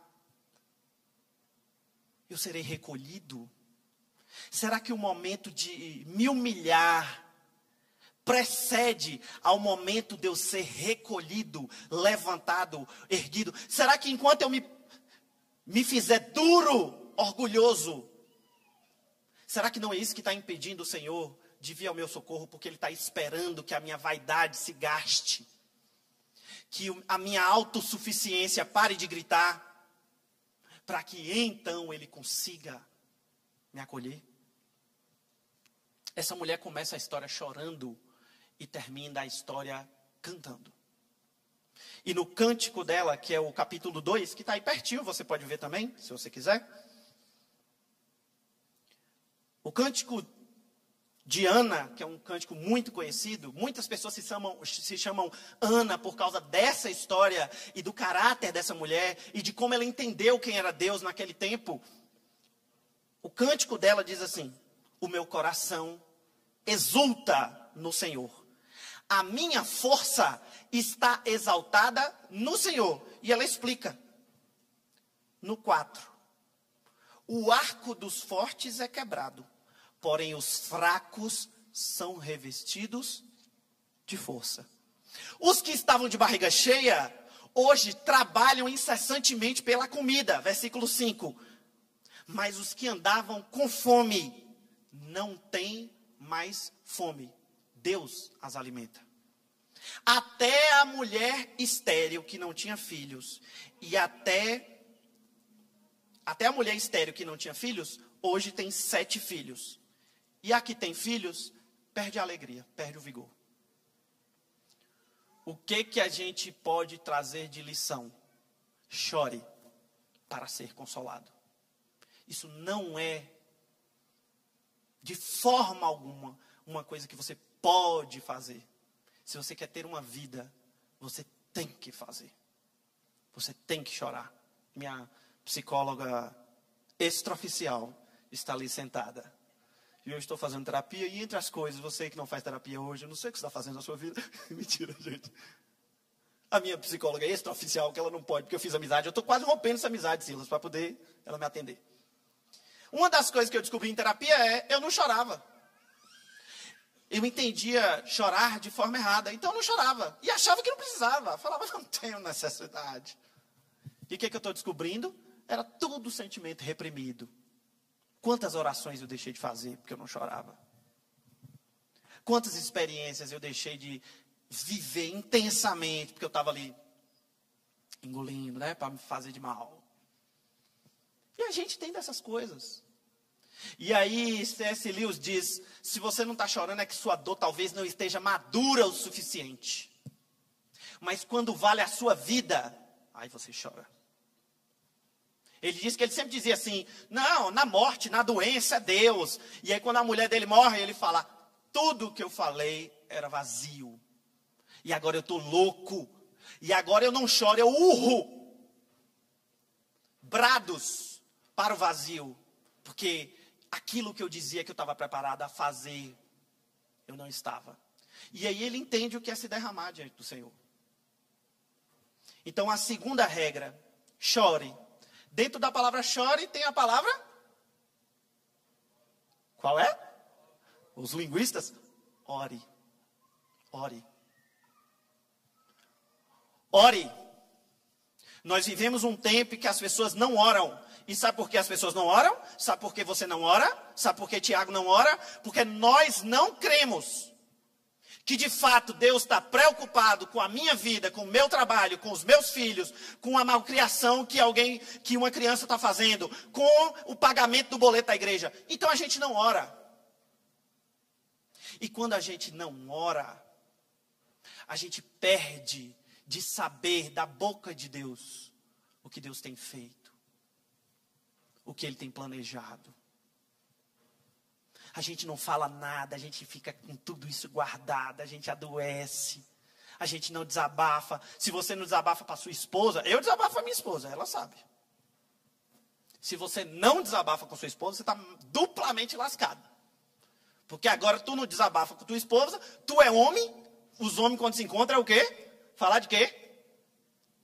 eu serei recolhido? Será que o momento de me humilhar precede ao momento de eu ser recolhido, levantado, erguido? Será que enquanto eu me, me fizer duro, orgulhoso, será que não é isso que está impedindo o Senhor de vir ao meu socorro? Porque Ele está esperando que a minha vaidade se gaste, que a minha autossuficiência pare de gritar, para que então Ele consiga me acolher. Essa mulher começa a história chorando e termina a história cantando. E no cântico dela, que é o capítulo 2, que está aí pertinho, você pode ver também, se você quiser. O cântico de Ana, que é um cântico muito conhecido, muitas pessoas se chamam, se chamam Ana por causa dessa história e do caráter dessa mulher e de como ela entendeu quem era Deus naquele tempo. O cântico dela diz assim: O meu coração exulta no Senhor. A minha força está exaltada no Senhor. E ela explica. No 4. O arco dos fortes é quebrado, porém os fracos são revestidos de força. Os que estavam de barriga cheia, hoje trabalham incessantemente pela comida. Versículo 5 mas os que andavam com fome não têm mais fome. Deus as alimenta. Até a mulher estéril que não tinha filhos e até até a mulher estéril que não tinha filhos hoje tem sete filhos. E a que tem filhos perde a alegria, perde o vigor. O que que a gente pode trazer de lição? Chore para ser consolado. Isso não é, de forma alguma, uma coisa que você pode fazer. Se você quer ter uma vida, você tem que fazer. Você tem que chorar. Minha psicóloga extraoficial está ali sentada. E eu estou fazendo terapia, e entre as coisas, você que não faz terapia hoje, eu não sei o que você está fazendo na sua vida. Mentira, gente. A minha psicóloga extraoficial, que ela não pode, porque eu fiz amizade. Eu estou quase rompendo essa amizade, Silas, para poder ela me atender. Uma das coisas que eu descobri em terapia é eu não chorava. Eu entendia chorar de forma errada, então eu não chorava. E achava que não precisava. Falava, não tenho necessidade. E o que, que eu estou descobrindo? Era tudo sentimento reprimido. Quantas orações eu deixei de fazer porque eu não chorava? Quantas experiências eu deixei de viver intensamente porque eu estava ali engolindo, né, para me fazer de mal? E a gente tem dessas coisas. E aí C.S. Lewis diz: se você não está chorando, é que sua dor talvez não esteja madura o suficiente. Mas quando vale a sua vida, aí você chora. Ele diz que ele sempre dizia assim: não, na morte, na doença é Deus. E aí quando a mulher dele morre, ele fala: tudo que eu falei era vazio. E agora eu estou louco. E agora eu não choro, eu urro. Brados para o vazio. Porque aquilo que eu dizia que eu estava preparado a fazer, eu não estava. E aí ele entende o que é se derramar diante do Senhor. Então, a segunda regra, chore. Dentro da palavra chore tem a palavra. Qual é? Os linguistas? Ore. Ore. Ore. Nós vivemos um tempo que as pessoas não oram. E sabe por que as pessoas não oram? Sabe por que você não ora? Sabe por que Tiago não ora? Porque nós não cremos que de fato Deus está preocupado com a minha vida, com o meu trabalho, com os meus filhos, com a malcriação que alguém, que uma criança está fazendo, com o pagamento do boleto da igreja. Então a gente não ora. E quando a gente não ora, a gente perde de saber da boca de Deus o que Deus tem feito, o que Ele tem planejado. A gente não fala nada, a gente fica com tudo isso guardado, a gente adoece, a gente não desabafa. Se você não desabafa para sua esposa, eu desabafo para minha esposa, ela sabe. Se você não desabafa com sua esposa, você está duplamente lascado. Porque agora tu não desabafa com tua esposa, tu é homem, os homens quando se encontram é o quê? Falar de quê?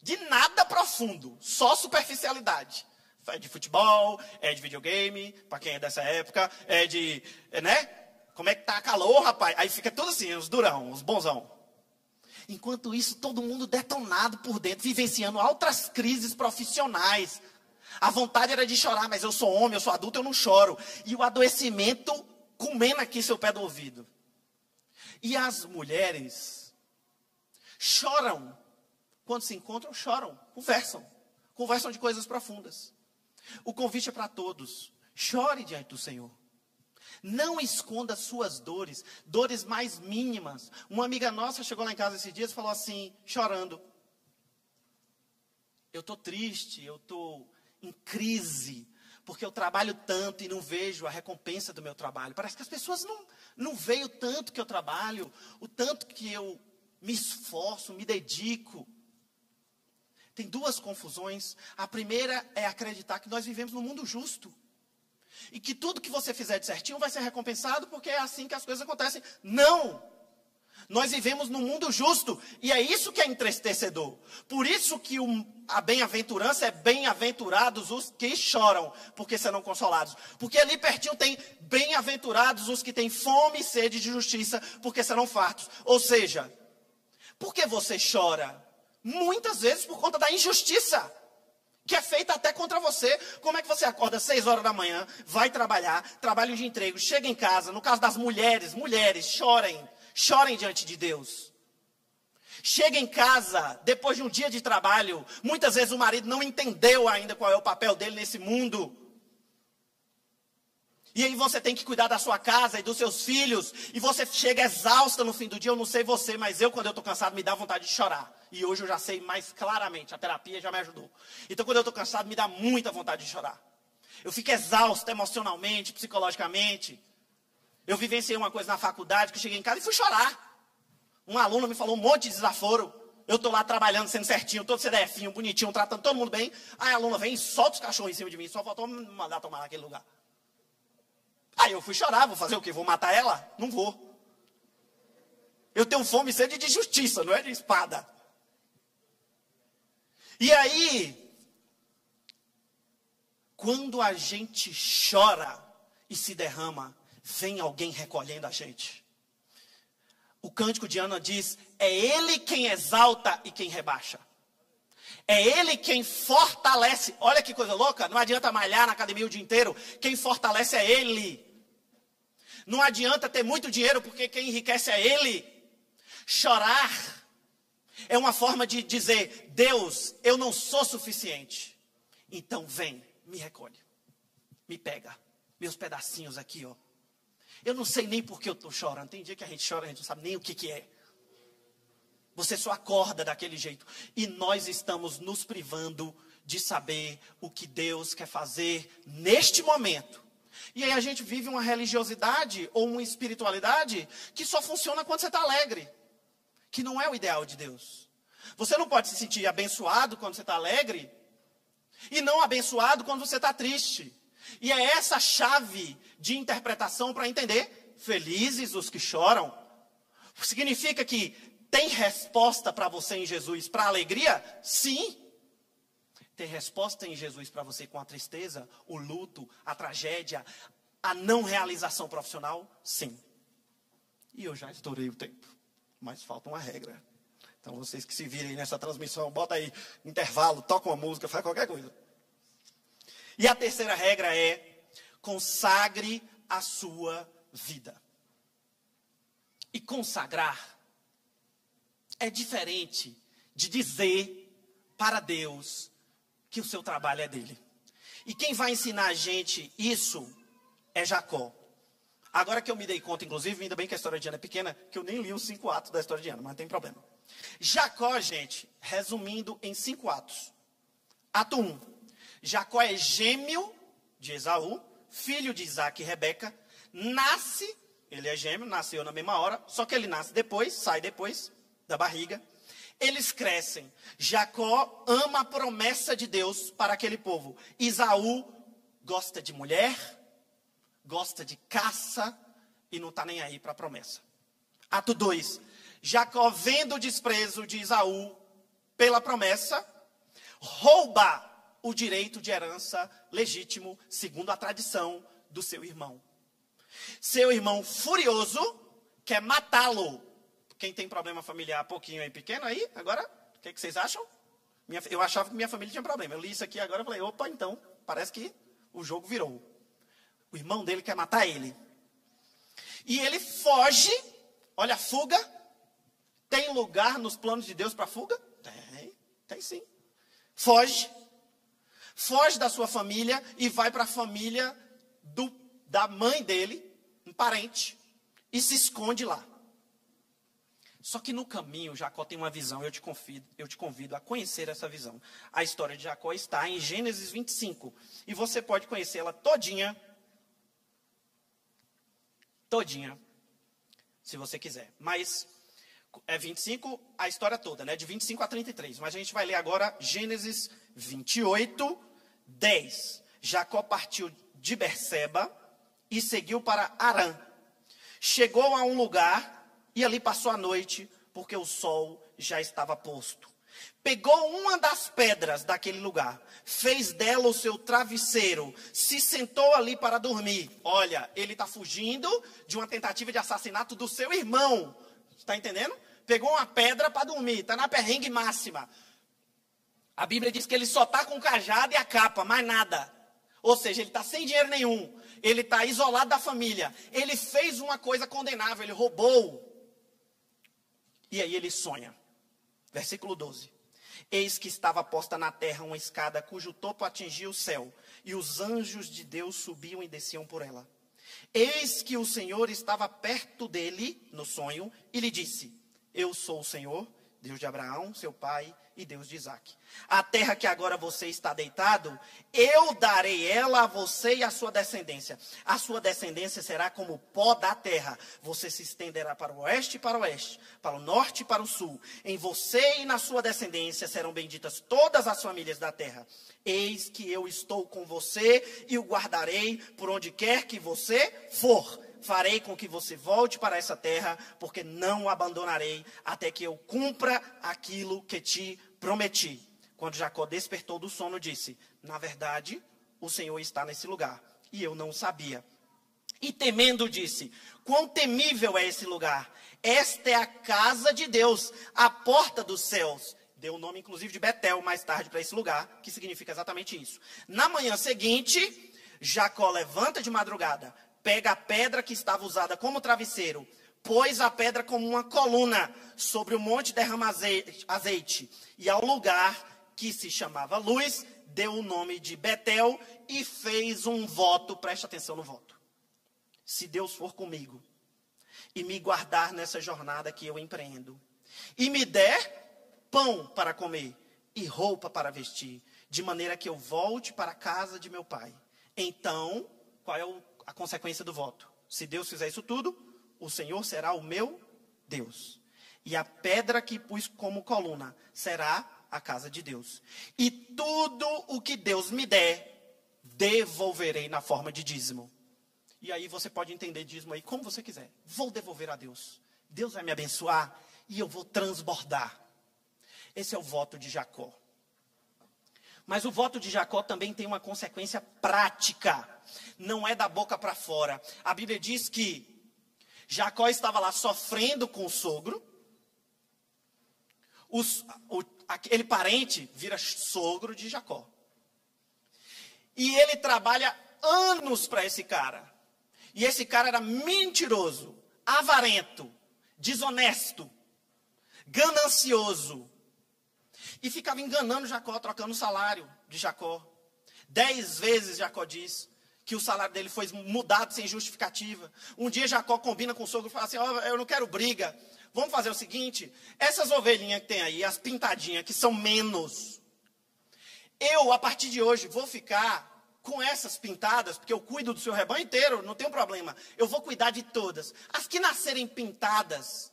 De nada profundo, só superficialidade é de futebol, é de videogame, para quem é dessa época, é de, né? Como é que tá calor, rapaz? Aí fica tudo assim, os durão, os bonzão. Enquanto isso, todo mundo detonado por dentro, vivenciando outras crises profissionais. A vontade era de chorar, mas eu sou homem, eu sou adulto, eu não choro. E o adoecimento comendo aqui seu pé do ouvido. E as mulheres choram. Quando se encontram, choram, conversam. Conversam de coisas profundas. O convite é para todos. Chore diante do Senhor. Não esconda suas dores, dores mais mínimas. Uma amiga nossa chegou lá em casa esses dias e falou assim, chorando: Eu estou triste, eu estou em crise, porque eu trabalho tanto e não vejo a recompensa do meu trabalho. Parece que as pessoas não, não veem o tanto que eu trabalho, o tanto que eu me esforço, me dedico. Tem duas confusões. A primeira é acreditar que nós vivemos num mundo justo. E que tudo que você fizer de certinho vai ser recompensado porque é assim que as coisas acontecem. Não! Nós vivemos num mundo justo e é isso que é entristecedor. Por isso que o, a bem-aventurança é bem-aventurados os que choram, porque serão consolados. Porque ali pertinho tem bem-aventurados os que têm fome e sede de justiça, porque serão fartos. Ou seja, por que você chora? Muitas vezes por conta da injustiça que é feita até contra você. Como é que você acorda às seis horas da manhã, vai trabalhar, trabalho de emprego, chega em casa, no caso das mulheres, mulheres, chorem, chorem diante de Deus. Chega em casa, depois de um dia de trabalho, muitas vezes o marido não entendeu ainda qual é o papel dele nesse mundo. E aí você tem que cuidar da sua casa e dos seus filhos. E você chega exausta no fim do dia. Eu não sei você, mas eu, quando eu estou cansado, me dá vontade de chorar. E hoje eu já sei mais claramente. A terapia já me ajudou. Então, quando eu estou cansado, me dá muita vontade de chorar. Eu fico exausto emocionalmente, psicologicamente. Eu vivenciei uma coisa na faculdade que eu cheguei em casa e fui chorar. Um aluno me falou um monte de desaforo. Eu estou lá trabalhando, sendo certinho, todo CDFinho, bonitinho, tratando todo mundo bem. Aí a aluna vem e solta os cachorros em cima de mim. Só faltou me mandar tomar naquele lugar. Aí eu fui chorar, vou fazer o quê? Vou matar ela? Não vou. Eu tenho fome e sede de justiça, não é de espada. E aí, quando a gente chora e se derrama, vem alguém recolhendo a gente. O cântico de Ana diz: é Ele quem exalta e quem rebaixa. É Ele quem fortalece. Olha que coisa louca, não adianta malhar na academia o dia inteiro. Quem fortalece é Ele. Não adianta ter muito dinheiro, porque quem enriquece é Ele. Chorar é uma forma de dizer: Deus, eu não sou suficiente. Então vem, me recolhe, me pega, meus pedacinhos aqui, ó. Eu não sei nem por que eu estou chorando. Tem dia que a gente chora, a gente não sabe nem o que, que é. Você só acorda daquele jeito. E nós estamos nos privando de saber o que Deus quer fazer neste momento. E aí a gente vive uma religiosidade ou uma espiritualidade que só funciona quando você está alegre. Que não é o ideal de Deus. Você não pode se sentir abençoado quando você está alegre e não abençoado quando você está triste. E é essa chave de interpretação para entender. Felizes os que choram. Significa que Tem resposta para você em Jesus para alegria? Sim. Tem resposta em Jesus para você com a tristeza, o luto, a tragédia, a não realização profissional? Sim. E eu já estourei o tempo, mas falta uma regra. Então vocês que se virem nessa transmissão, bota aí intervalo, toca uma música, faz qualquer coisa. E a terceira regra é consagre a sua vida. E consagrar é diferente de dizer para Deus que o seu trabalho é dele. E quem vai ensinar a gente isso é Jacó. Agora que eu me dei conta, inclusive, ainda bem que a história de Ana é pequena, que eu nem li os cinco atos da história de Ana, mas não tem problema. Jacó, gente, resumindo em cinco atos. Ato 1. Um, Jacó é gêmeo de Esaú, filho de Isaac e Rebeca, nasce, ele é gêmeo, nasceu na mesma hora, só que ele nasce depois, sai depois da barriga. Eles crescem. Jacó ama a promessa de Deus para aquele povo. Isaú gosta de mulher, gosta de caça e não está nem aí para a promessa. Ato 2. Jacó, vendo o desprezo de Isaú pela promessa, rouba o direito de herança legítimo, segundo a tradição do seu irmão. Seu irmão, furioso, quer matá-lo. Quem tem problema familiar pouquinho aí pequeno aí, agora, o que, que, vocês acham? Minha, eu achava que minha família tinha problema. Eu li isso aqui agora e falei, opa, então, parece que o jogo virou. O irmão dele quer matar ele. E ele foge, olha a fuga. Tem lugar nos planos de Deus para fuga? Tem, tem sim. Foge, foge da sua família e vai para a família do, da mãe dele, um parente, e se esconde lá. Só que no caminho, Jacó tem uma visão, eu te, convido, eu te convido a conhecer essa visão. A história de Jacó está em Gênesis 25. E você pode conhecê-la todinha. Todinha. Se você quiser. Mas é 25, a história toda, né? De 25 a 33. Mas a gente vai ler agora Gênesis 28, 10. Jacó partiu de Berseba e seguiu para Arã. Chegou a um lugar e ali passou a noite, porque o sol já estava posto. Pegou uma das pedras daquele lugar, fez dela o seu travesseiro, se sentou ali para dormir. Olha, ele está fugindo de uma tentativa de assassinato do seu irmão. Está entendendo? Pegou uma pedra para dormir, está na perrengue máxima. A Bíblia diz que ele só está com o cajado e a capa, mais nada. Ou seja, ele está sem dinheiro nenhum. Ele está isolado da família. Ele fez uma coisa condenável, ele roubou. E aí ele sonha. Versículo 12. Eis que estava posta na terra uma escada cujo topo atingia o céu, e os anjos de Deus subiam e desciam por ela. Eis que o Senhor estava perto dele no sonho e lhe disse: Eu sou o Senhor, Deus de Abraão, seu pai, e Deus de Isaac. A terra que agora você está deitado, eu darei ela a você e a sua descendência. A sua descendência será como o pó da terra. Você se estenderá para o oeste e para o oeste, para o norte e para o sul. Em você e na sua descendência serão benditas todas as famílias da terra. Eis que eu estou com você e o guardarei por onde quer que você for farei com que você volte para essa terra, porque não o abandonarei até que eu cumpra aquilo que te prometi. Quando Jacó despertou do sono, disse: Na verdade, o Senhor está nesse lugar, e eu não sabia. E temendo, disse: Quão temível é esse lugar! Esta é a casa de Deus, a porta dos céus. Deu o nome, inclusive, de Betel mais tarde para esse lugar, que significa exatamente isso. Na manhã seguinte, Jacó levanta de madrugada, pega a pedra que estava usada como travesseiro, pôs a pedra como uma coluna sobre o monte derrama azeite, e ao lugar que se chamava Luz, deu o nome de Betel e fez um voto, preste atenção no voto. Se Deus for comigo e me guardar nessa jornada que eu empreendo, e me der pão para comer e roupa para vestir, de maneira que eu volte para a casa de meu pai. Então, qual é o a consequência do voto. Se Deus fizer isso tudo, o Senhor será o meu Deus. E a pedra que pus como coluna será a casa de Deus. E tudo o que Deus me der, devolverei na forma de dízimo. E aí você pode entender dízimo aí como você quiser. Vou devolver a Deus. Deus vai me abençoar e eu vou transbordar. Esse é o voto de Jacó. Mas o voto de Jacó também tem uma consequência prática. Não é da boca para fora. A Bíblia diz que Jacó estava lá sofrendo com o sogro. Os, o, aquele parente vira sogro de Jacó. E ele trabalha anos para esse cara. E esse cara era mentiroso, avarento, desonesto, ganancioso. E ficava enganando Jacó, trocando o salário de Jacó. Dez vezes Jacó diz que o salário dele foi mudado sem justificativa. Um dia Jacó combina com o sogro e fala assim: oh, Eu não quero briga. Vamos fazer o seguinte: essas ovelhinhas que tem aí, as pintadinhas, que são menos, eu, a partir de hoje, vou ficar com essas pintadas, porque eu cuido do seu rebanho inteiro, não tem problema. Eu vou cuidar de todas. As que nascerem pintadas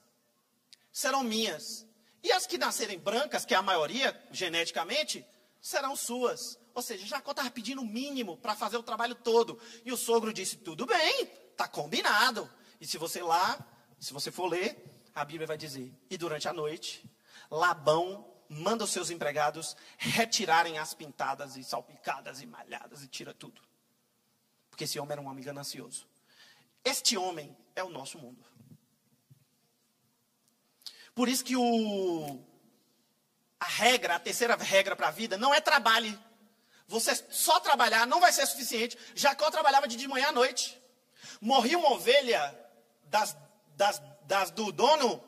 serão minhas. E as que nascerem brancas, que é a maioria, geneticamente, serão suas. Ou seja, Jacó estava pedindo o mínimo para fazer o trabalho todo. E o sogro disse: tudo bem, está combinado. E se você lá, se você for ler, a Bíblia vai dizer: e durante a noite, Labão manda os seus empregados retirarem as pintadas e salpicadas e malhadas e tira tudo. Porque esse homem era um homem ganancioso. Este homem é o nosso mundo. Por isso que o, a regra, a terceira regra para a vida, não é trabalhe. Você só trabalhar não vai ser suficiente. Jacó trabalhava de manhã à noite. Morria uma ovelha das, das, das do dono,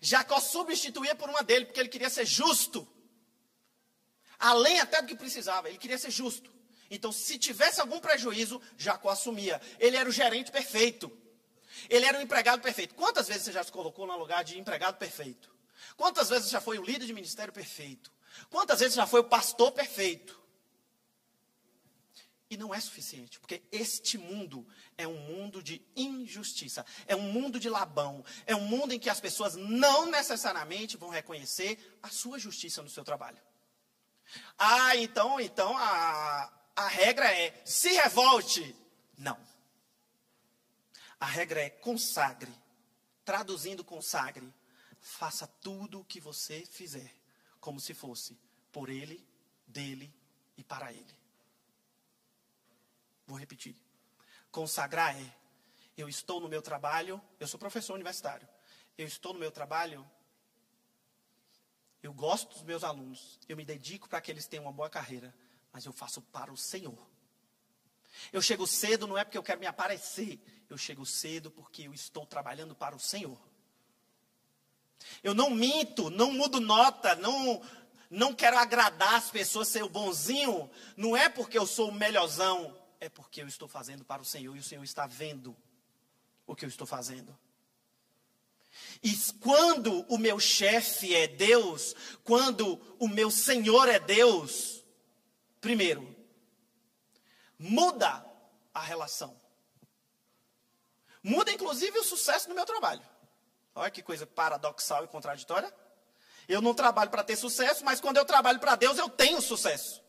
Jacó substituía por uma dele, porque ele queria ser justo. Além até do que precisava, ele queria ser justo. Então, se tivesse algum prejuízo, Jacó assumia. Ele era o gerente perfeito. Ele era o empregado perfeito. Quantas vezes você já se colocou no lugar de empregado perfeito? Quantas vezes já foi o líder de ministério perfeito? Quantas vezes já foi o pastor perfeito? E não é suficiente, porque este mundo é um mundo de injustiça, é um mundo de labão, é um mundo em que as pessoas não necessariamente vão reconhecer a sua justiça no seu trabalho. Ah, então, então a, a regra é se revolte. Não. A regra é consagre. Traduzindo consagre, faça tudo o que você fizer, como se fosse por ele, dele e para ele. Vou repetir. Consagrar é: eu estou no meu trabalho, eu sou professor universitário. Eu estou no meu trabalho, eu gosto dos meus alunos, eu me dedico para que eles tenham uma boa carreira, mas eu faço para o Senhor. Eu chego cedo não é porque eu quero me aparecer, eu chego cedo porque eu estou trabalhando para o Senhor. Eu não minto, não mudo nota, não não quero agradar as pessoas, ser o bonzinho, não é porque eu sou o melhorzão, é porque eu estou fazendo para o Senhor e o Senhor está vendo o que eu estou fazendo. E quando o meu chefe é Deus, quando o meu Senhor é Deus, primeiro, muda a relação. Muda inclusive o sucesso no meu trabalho. Olha que coisa paradoxal e contraditória. Eu não trabalho para ter sucesso, mas quando eu trabalho para Deus, eu tenho sucesso.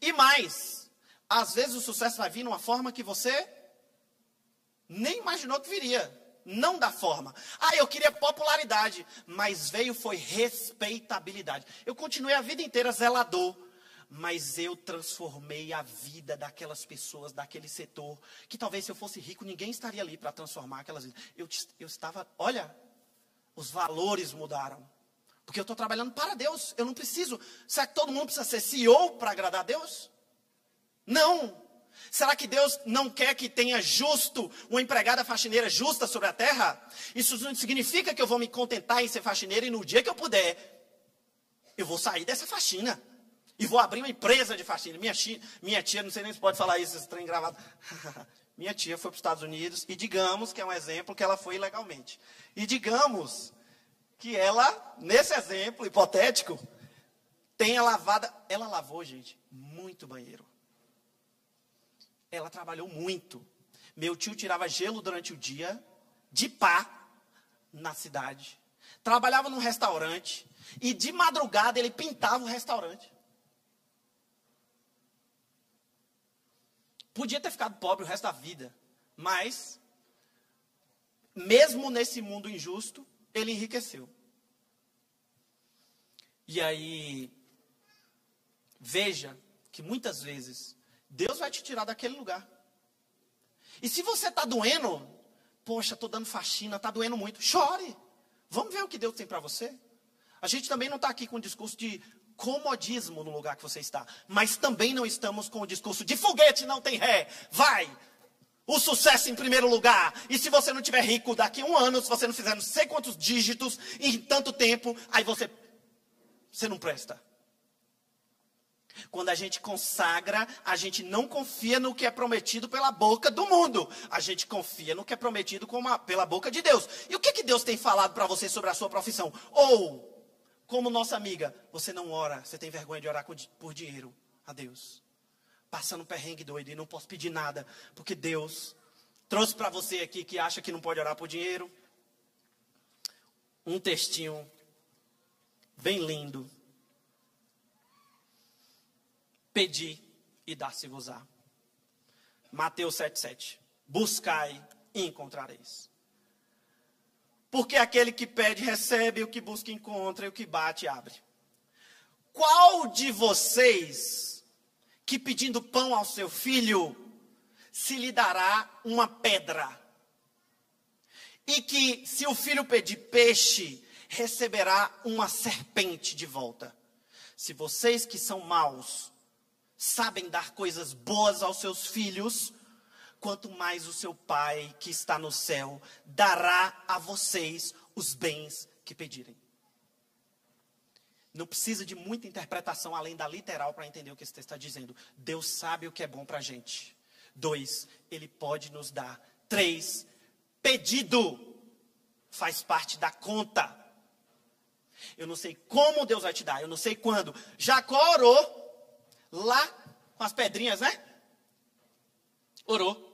E mais, às vezes o sucesso vai vir numa forma que você nem imaginou que viria. Não da forma. Ah, eu queria popularidade, mas veio foi respeitabilidade. Eu continuei a vida inteira zelador, mas eu transformei a vida daquelas pessoas, daquele setor, que talvez se eu fosse rico, ninguém estaria ali para transformar aquelas vidas. Eu, eu estava, olha, os valores mudaram. Porque eu estou trabalhando para Deus. Eu não preciso. Será que todo mundo precisa ser CEO para agradar a Deus? Não. Será que Deus não quer que tenha justo, uma empregada faxineira justa sobre a terra? Isso não significa que eu vou me contentar em ser faxineira e no dia que eu puder, eu vou sair dessa faxina. E vou abrir uma empresa de faxina. Minha tia, minha tia não sei nem se pode falar isso, esse trem gravado. minha tia foi para os Estados Unidos e digamos que é um exemplo que ela foi ilegalmente. E digamos que ela, nesse exemplo hipotético, tenha lavado. Ela lavou, gente, muito banheiro. Ela trabalhou muito. Meu tio tirava gelo durante o dia, de pá, na cidade. Trabalhava num restaurante. E de madrugada ele pintava o restaurante. Podia ter ficado pobre o resto da vida. Mas, mesmo nesse mundo injusto, ele enriqueceu. E aí, veja que muitas vezes Deus vai te tirar daquele lugar. E se você está doendo, poxa, estou dando faxina, está doendo muito, chore. Vamos ver o que Deus tem para você. A gente também não está aqui com o discurso de comodismo no lugar que você está, mas também não estamos com o discurso de foguete não tem ré. Vai, o sucesso em primeiro lugar. E se você não tiver rico daqui a um ano, se você não fizer não sei quantos dígitos em tanto tempo, aí você, você não presta. Quando a gente consagra, a gente não confia no que é prometido pela boca do mundo. A gente confia no que é prometido uma, pela boca de Deus. E o que, que Deus tem falado para você sobre a sua profissão? Ou, como nossa amiga, você não ora, você tem vergonha de orar por dinheiro a Deus passando perrengue doido e não posso pedir nada, porque Deus trouxe para você aqui que acha que não pode orar por dinheiro um textinho bem lindo. Pedi e dar-se-vos-á. Mateus 7,7. Buscai e encontrareis. Porque aquele que pede, recebe, o que busca, encontra, e o que bate, abre. Qual de vocês que pedindo pão ao seu filho, se lhe dará uma pedra. E que se o filho pedir peixe, receberá uma serpente de volta. Se vocês que são maus sabem dar coisas boas aos seus filhos, quanto mais o seu Pai que está no céu dará a vocês os bens que pedirem. Não precisa de muita interpretação além da literal para entender o que esse texto está dizendo. Deus sabe o que é bom para a gente. Dois, Ele pode nos dar. Três, pedido faz parte da conta. Eu não sei como Deus vai te dar, eu não sei quando. Jacó orou lá com as pedrinhas, né? Orou.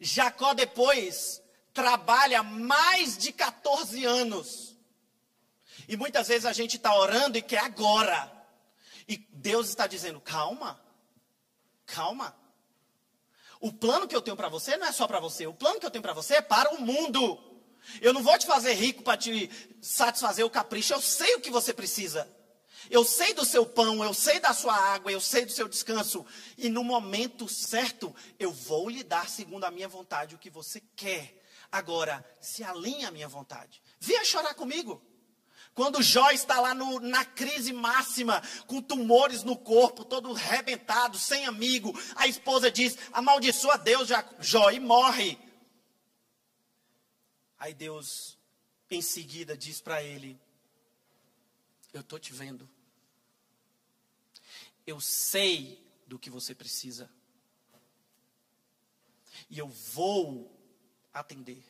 Jacó depois trabalha mais de 14 anos e muitas vezes a gente está orando e quer agora. E Deus está dizendo: calma, calma. O plano que eu tenho para você não é só para você. O plano que eu tenho para você é para o mundo. Eu não vou te fazer rico para te satisfazer o capricho. Eu sei o que você precisa. Eu sei do seu pão, eu sei da sua água, eu sei do seu descanso. E no momento certo, eu vou lhe dar, segundo a minha vontade, o que você quer. Agora, se alinha a minha vontade. Venha chorar comigo. Quando Jó está lá no, na crise máxima, com tumores no corpo, todo arrebentado, sem amigo, a esposa diz: amaldiçoa Deus, Jó, e morre. Aí Deus, em seguida, diz para ele: Eu estou te vendo. Eu sei do que você precisa. E eu vou atender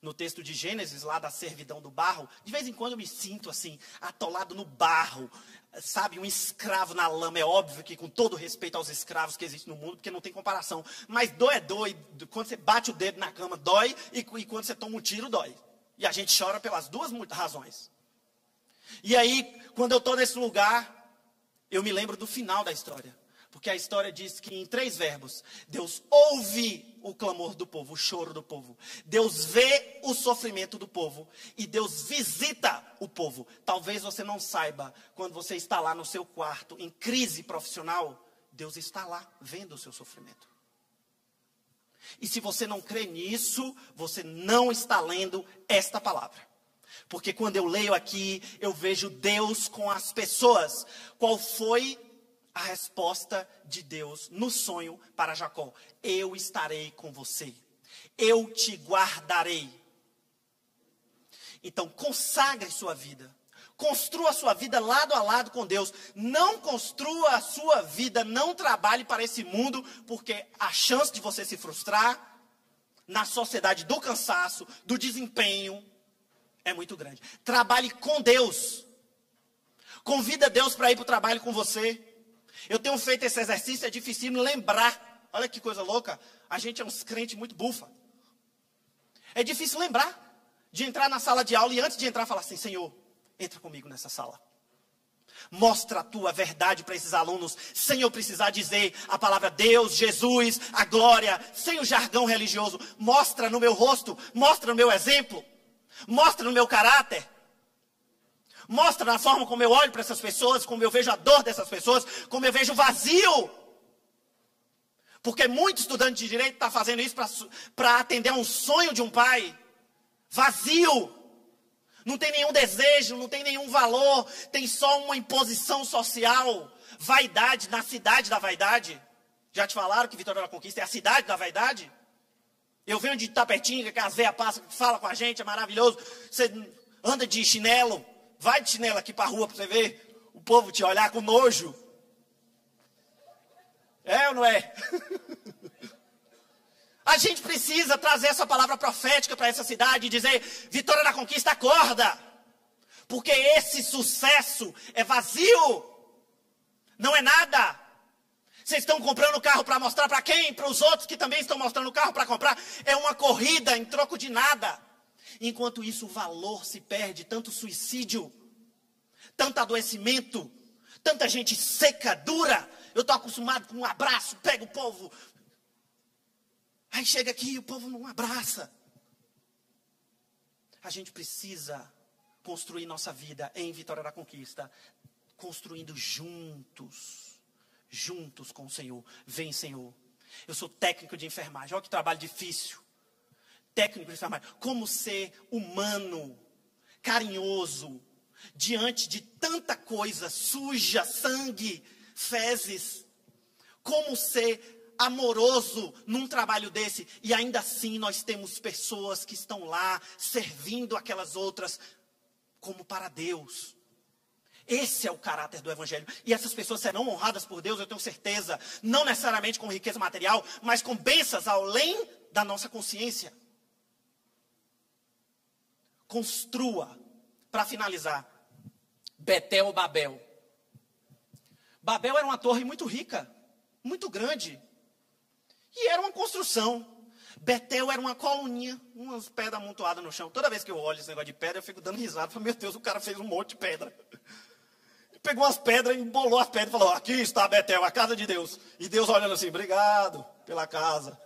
no texto de Gênesis, lá da servidão do barro, de vez em quando eu me sinto assim, atolado no barro, sabe, um escravo na lama. É óbvio que, com todo respeito aos escravos que existem no mundo, porque não tem comparação. Mas dói é dói. Quando você bate o dedo na cama, dói. E, e quando você toma um tiro, dói. E a gente chora pelas duas razões. E aí, quando eu estou nesse lugar, eu me lembro do final da história. Porque a história diz que em três verbos, Deus ouve o clamor do povo, o choro do povo. Deus vê o sofrimento do povo e Deus visita o povo. Talvez você não saiba, quando você está lá no seu quarto em crise profissional, Deus está lá vendo o seu sofrimento. E se você não crê nisso, você não está lendo esta palavra. Porque quando eu leio aqui, eu vejo Deus com as pessoas. Qual foi a resposta de Deus no sonho para Jacó: Eu estarei com você, eu te guardarei. Então, consagre sua vida. Construa sua vida lado a lado com Deus. Não construa a sua vida, não trabalhe para esse mundo, porque a chance de você se frustrar na sociedade do cansaço, do desempenho, é muito grande. Trabalhe com Deus. Convida Deus para ir para o trabalho com você. Eu tenho feito esse exercício, é difícil lembrar. Olha que coisa louca. A gente é uns crentes muito bufa. É difícil lembrar de entrar na sala de aula e antes de entrar falar assim: Senhor, entra comigo nessa sala. Mostra a tua verdade para esses alunos, sem eu precisar dizer a palavra Deus, Jesus, a glória, sem o jargão religioso. Mostra no meu rosto, mostra no meu exemplo. Mostra no meu caráter. Mostra na forma como eu olho para essas pessoas, como eu vejo a dor dessas pessoas, como eu vejo o vazio. Porque muito estudante de direito está fazendo isso para atender a um sonho de um pai. Vazio. Não tem nenhum desejo, não tem nenhum valor, tem só uma imposição social. Vaidade na cidade da vaidade. Já te falaram que Vitória da Conquista é a cidade da vaidade? Eu venho de Tapetinga, que as veias passam, fala com a gente, é maravilhoso. Você anda de chinelo, Vai de chinelo aqui para a rua para você ver o povo te olhar com nojo. É ou não é? A gente precisa trazer essa palavra profética para essa cidade e dizer: Vitória da Conquista, acorda! Porque esse sucesso é vazio, não é nada. Vocês estão comprando o carro para mostrar para quem? Para os outros que também estão mostrando o carro para comprar. É uma corrida em troco de nada. Enquanto isso, o valor se perde, tanto suicídio, tanto adoecimento, tanta gente seca, dura. Eu estou acostumado com um abraço, pega o povo. Aí chega aqui e o povo não abraça. A gente precisa construir nossa vida em Vitória da Conquista, construindo juntos, juntos com o Senhor. Vem, Senhor. Eu sou técnico de enfermagem. Olha que trabalho difícil técnico de enfermagem, como ser humano, carinhoso, diante de tanta coisa suja, sangue, fezes. Como ser amoroso num trabalho desse e ainda assim nós temos pessoas que estão lá servindo aquelas outras como para Deus. Esse é o caráter do Evangelho. E essas pessoas serão honradas por Deus, eu tenho certeza. Não necessariamente com riqueza material, mas com bênçãos além da nossa consciência construa, para finalizar, Betel ou Babel. Babel era uma torre muito rica, muito grande. E era uma construção. Betel era uma coluninha, umas pedras amontoadas no chão. Toda vez que eu olho esse negócio de pedra, eu fico dando risada. Meu Deus, o cara fez um monte de pedra. Pegou as pedras, embolou as pedras e falou: Aqui está Betel, a casa de Deus. E Deus olhando assim: Obrigado pela casa.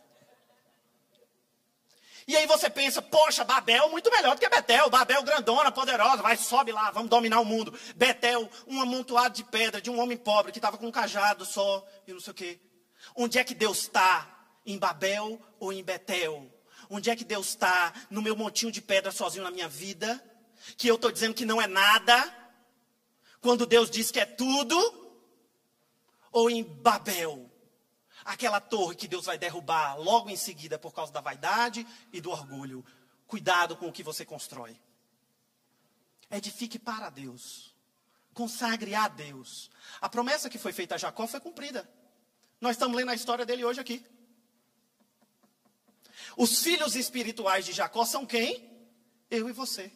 E aí você pensa, poxa, Babel muito melhor do que Betel. Babel grandona, poderosa, vai, sobe lá, vamos dominar o mundo. Betel, um amontoado de pedra de um homem pobre que estava com um cajado só e não sei o quê. Onde é que Deus está? Em Babel ou em Betel? Onde é que Deus está no meu montinho de pedra sozinho na minha vida? Que eu estou dizendo que não é nada? Quando Deus diz que é tudo? Ou em Babel? aquela torre que Deus vai derrubar logo em seguida por causa da vaidade e do orgulho. Cuidado com o que você constrói. Edifique para Deus. Consagre a Deus. A promessa que foi feita a Jacó foi cumprida. Nós estamos lendo a história dele hoje aqui. Os filhos espirituais de Jacó são quem? Eu e você.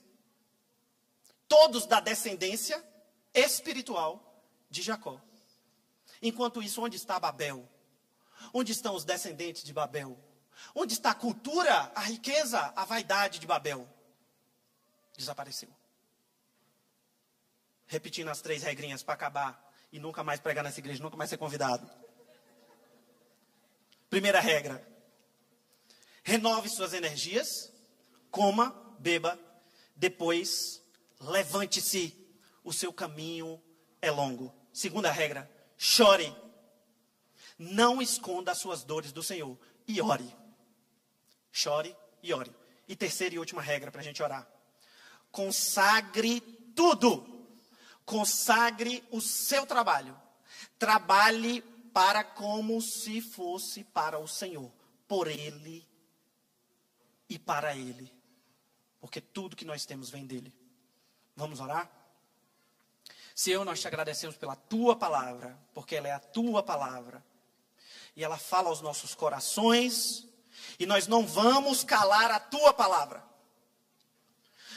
Todos da descendência espiritual de Jacó. Enquanto isso, onde está Babel? Onde estão os descendentes de Babel? Onde está a cultura, a riqueza, a vaidade de Babel? Desapareceu. Repetindo as três regrinhas para acabar e nunca mais pregar nessa igreja, nunca mais ser convidado. Primeira regra: renove suas energias, coma, beba, depois levante-se. O seu caminho é longo. Segunda regra: chore não esconda as suas dores do Senhor e ore. Chore e ore. E terceira e última regra para a gente orar: consagre tudo. Consagre o seu trabalho. Trabalhe para como se fosse para o Senhor, por Ele e para Ele. Porque tudo que nós temos vem dele. Vamos orar? Senhor, nós te agradecemos pela tua palavra, porque ela é a tua palavra e ela fala aos nossos corações, e nós não vamos calar a tua palavra.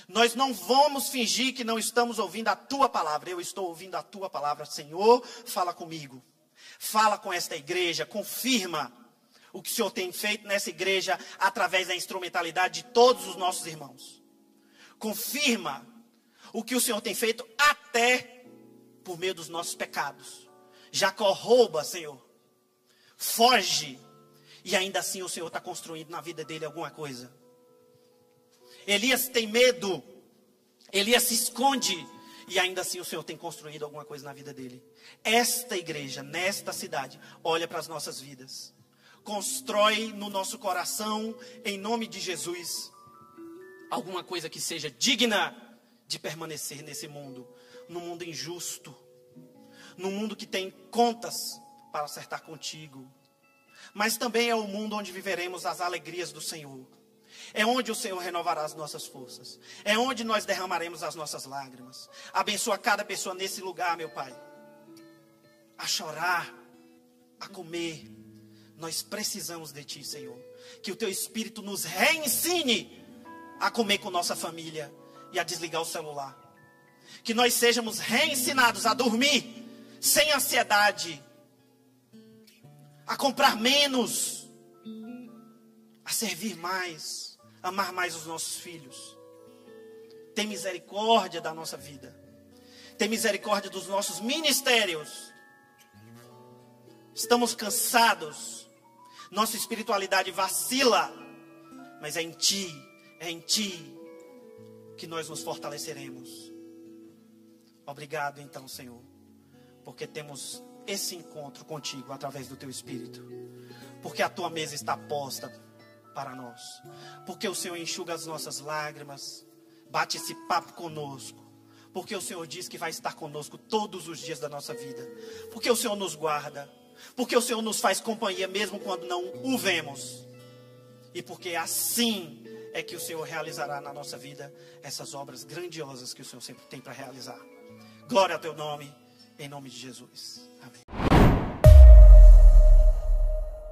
Nós não vamos fingir que não estamos ouvindo a tua palavra. Eu estou ouvindo a tua palavra, Senhor, fala comigo. Fala com esta igreja, confirma o que o Senhor tem feito nessa igreja através da instrumentalidade de todos os nossos irmãos. Confirma o que o Senhor tem feito até por meio dos nossos pecados. Jacó rouba, Senhor foge, e ainda assim o Senhor está construindo na vida dele alguma coisa. Elias tem medo. Elias se esconde. E ainda assim o Senhor tem construído alguma coisa na vida dele. Esta igreja, nesta cidade, olha para as nossas vidas. Constrói no nosso coração, em nome de Jesus, alguma coisa que seja digna de permanecer nesse mundo, no mundo injusto, no mundo que tem contas para acertar contigo. Mas também é o mundo onde viveremos as alegrias do Senhor. É onde o Senhor renovará as nossas forças. É onde nós derramaremos as nossas lágrimas. Abençoa cada pessoa nesse lugar, meu Pai. A chorar, a comer. Nós precisamos de Ti, Senhor. Que o Teu Espírito nos reensine a comer com nossa família e a desligar o celular. Que nós sejamos reensinados a dormir sem ansiedade, a comprar menos, a servir mais amar mais os nossos filhos. Tem misericórdia da nossa vida. Tem misericórdia dos nossos ministérios. Estamos cansados. Nossa espiritualidade vacila. Mas é em Ti, é em Ti que nós nos fortaleceremos. Obrigado, então, Senhor, porque temos esse encontro contigo através do Teu Espírito. Porque a Tua mesa está posta para nós. Porque o Senhor enxuga as nossas lágrimas, bate esse papo conosco. Porque o Senhor diz que vai estar conosco todos os dias da nossa vida. Porque o Senhor nos guarda. Porque o Senhor nos faz companhia mesmo quando não o vemos. E porque assim é que o Senhor realizará na nossa vida essas obras grandiosas que o Senhor sempre tem para realizar. Glória ao teu nome, em nome de Jesus. Amém.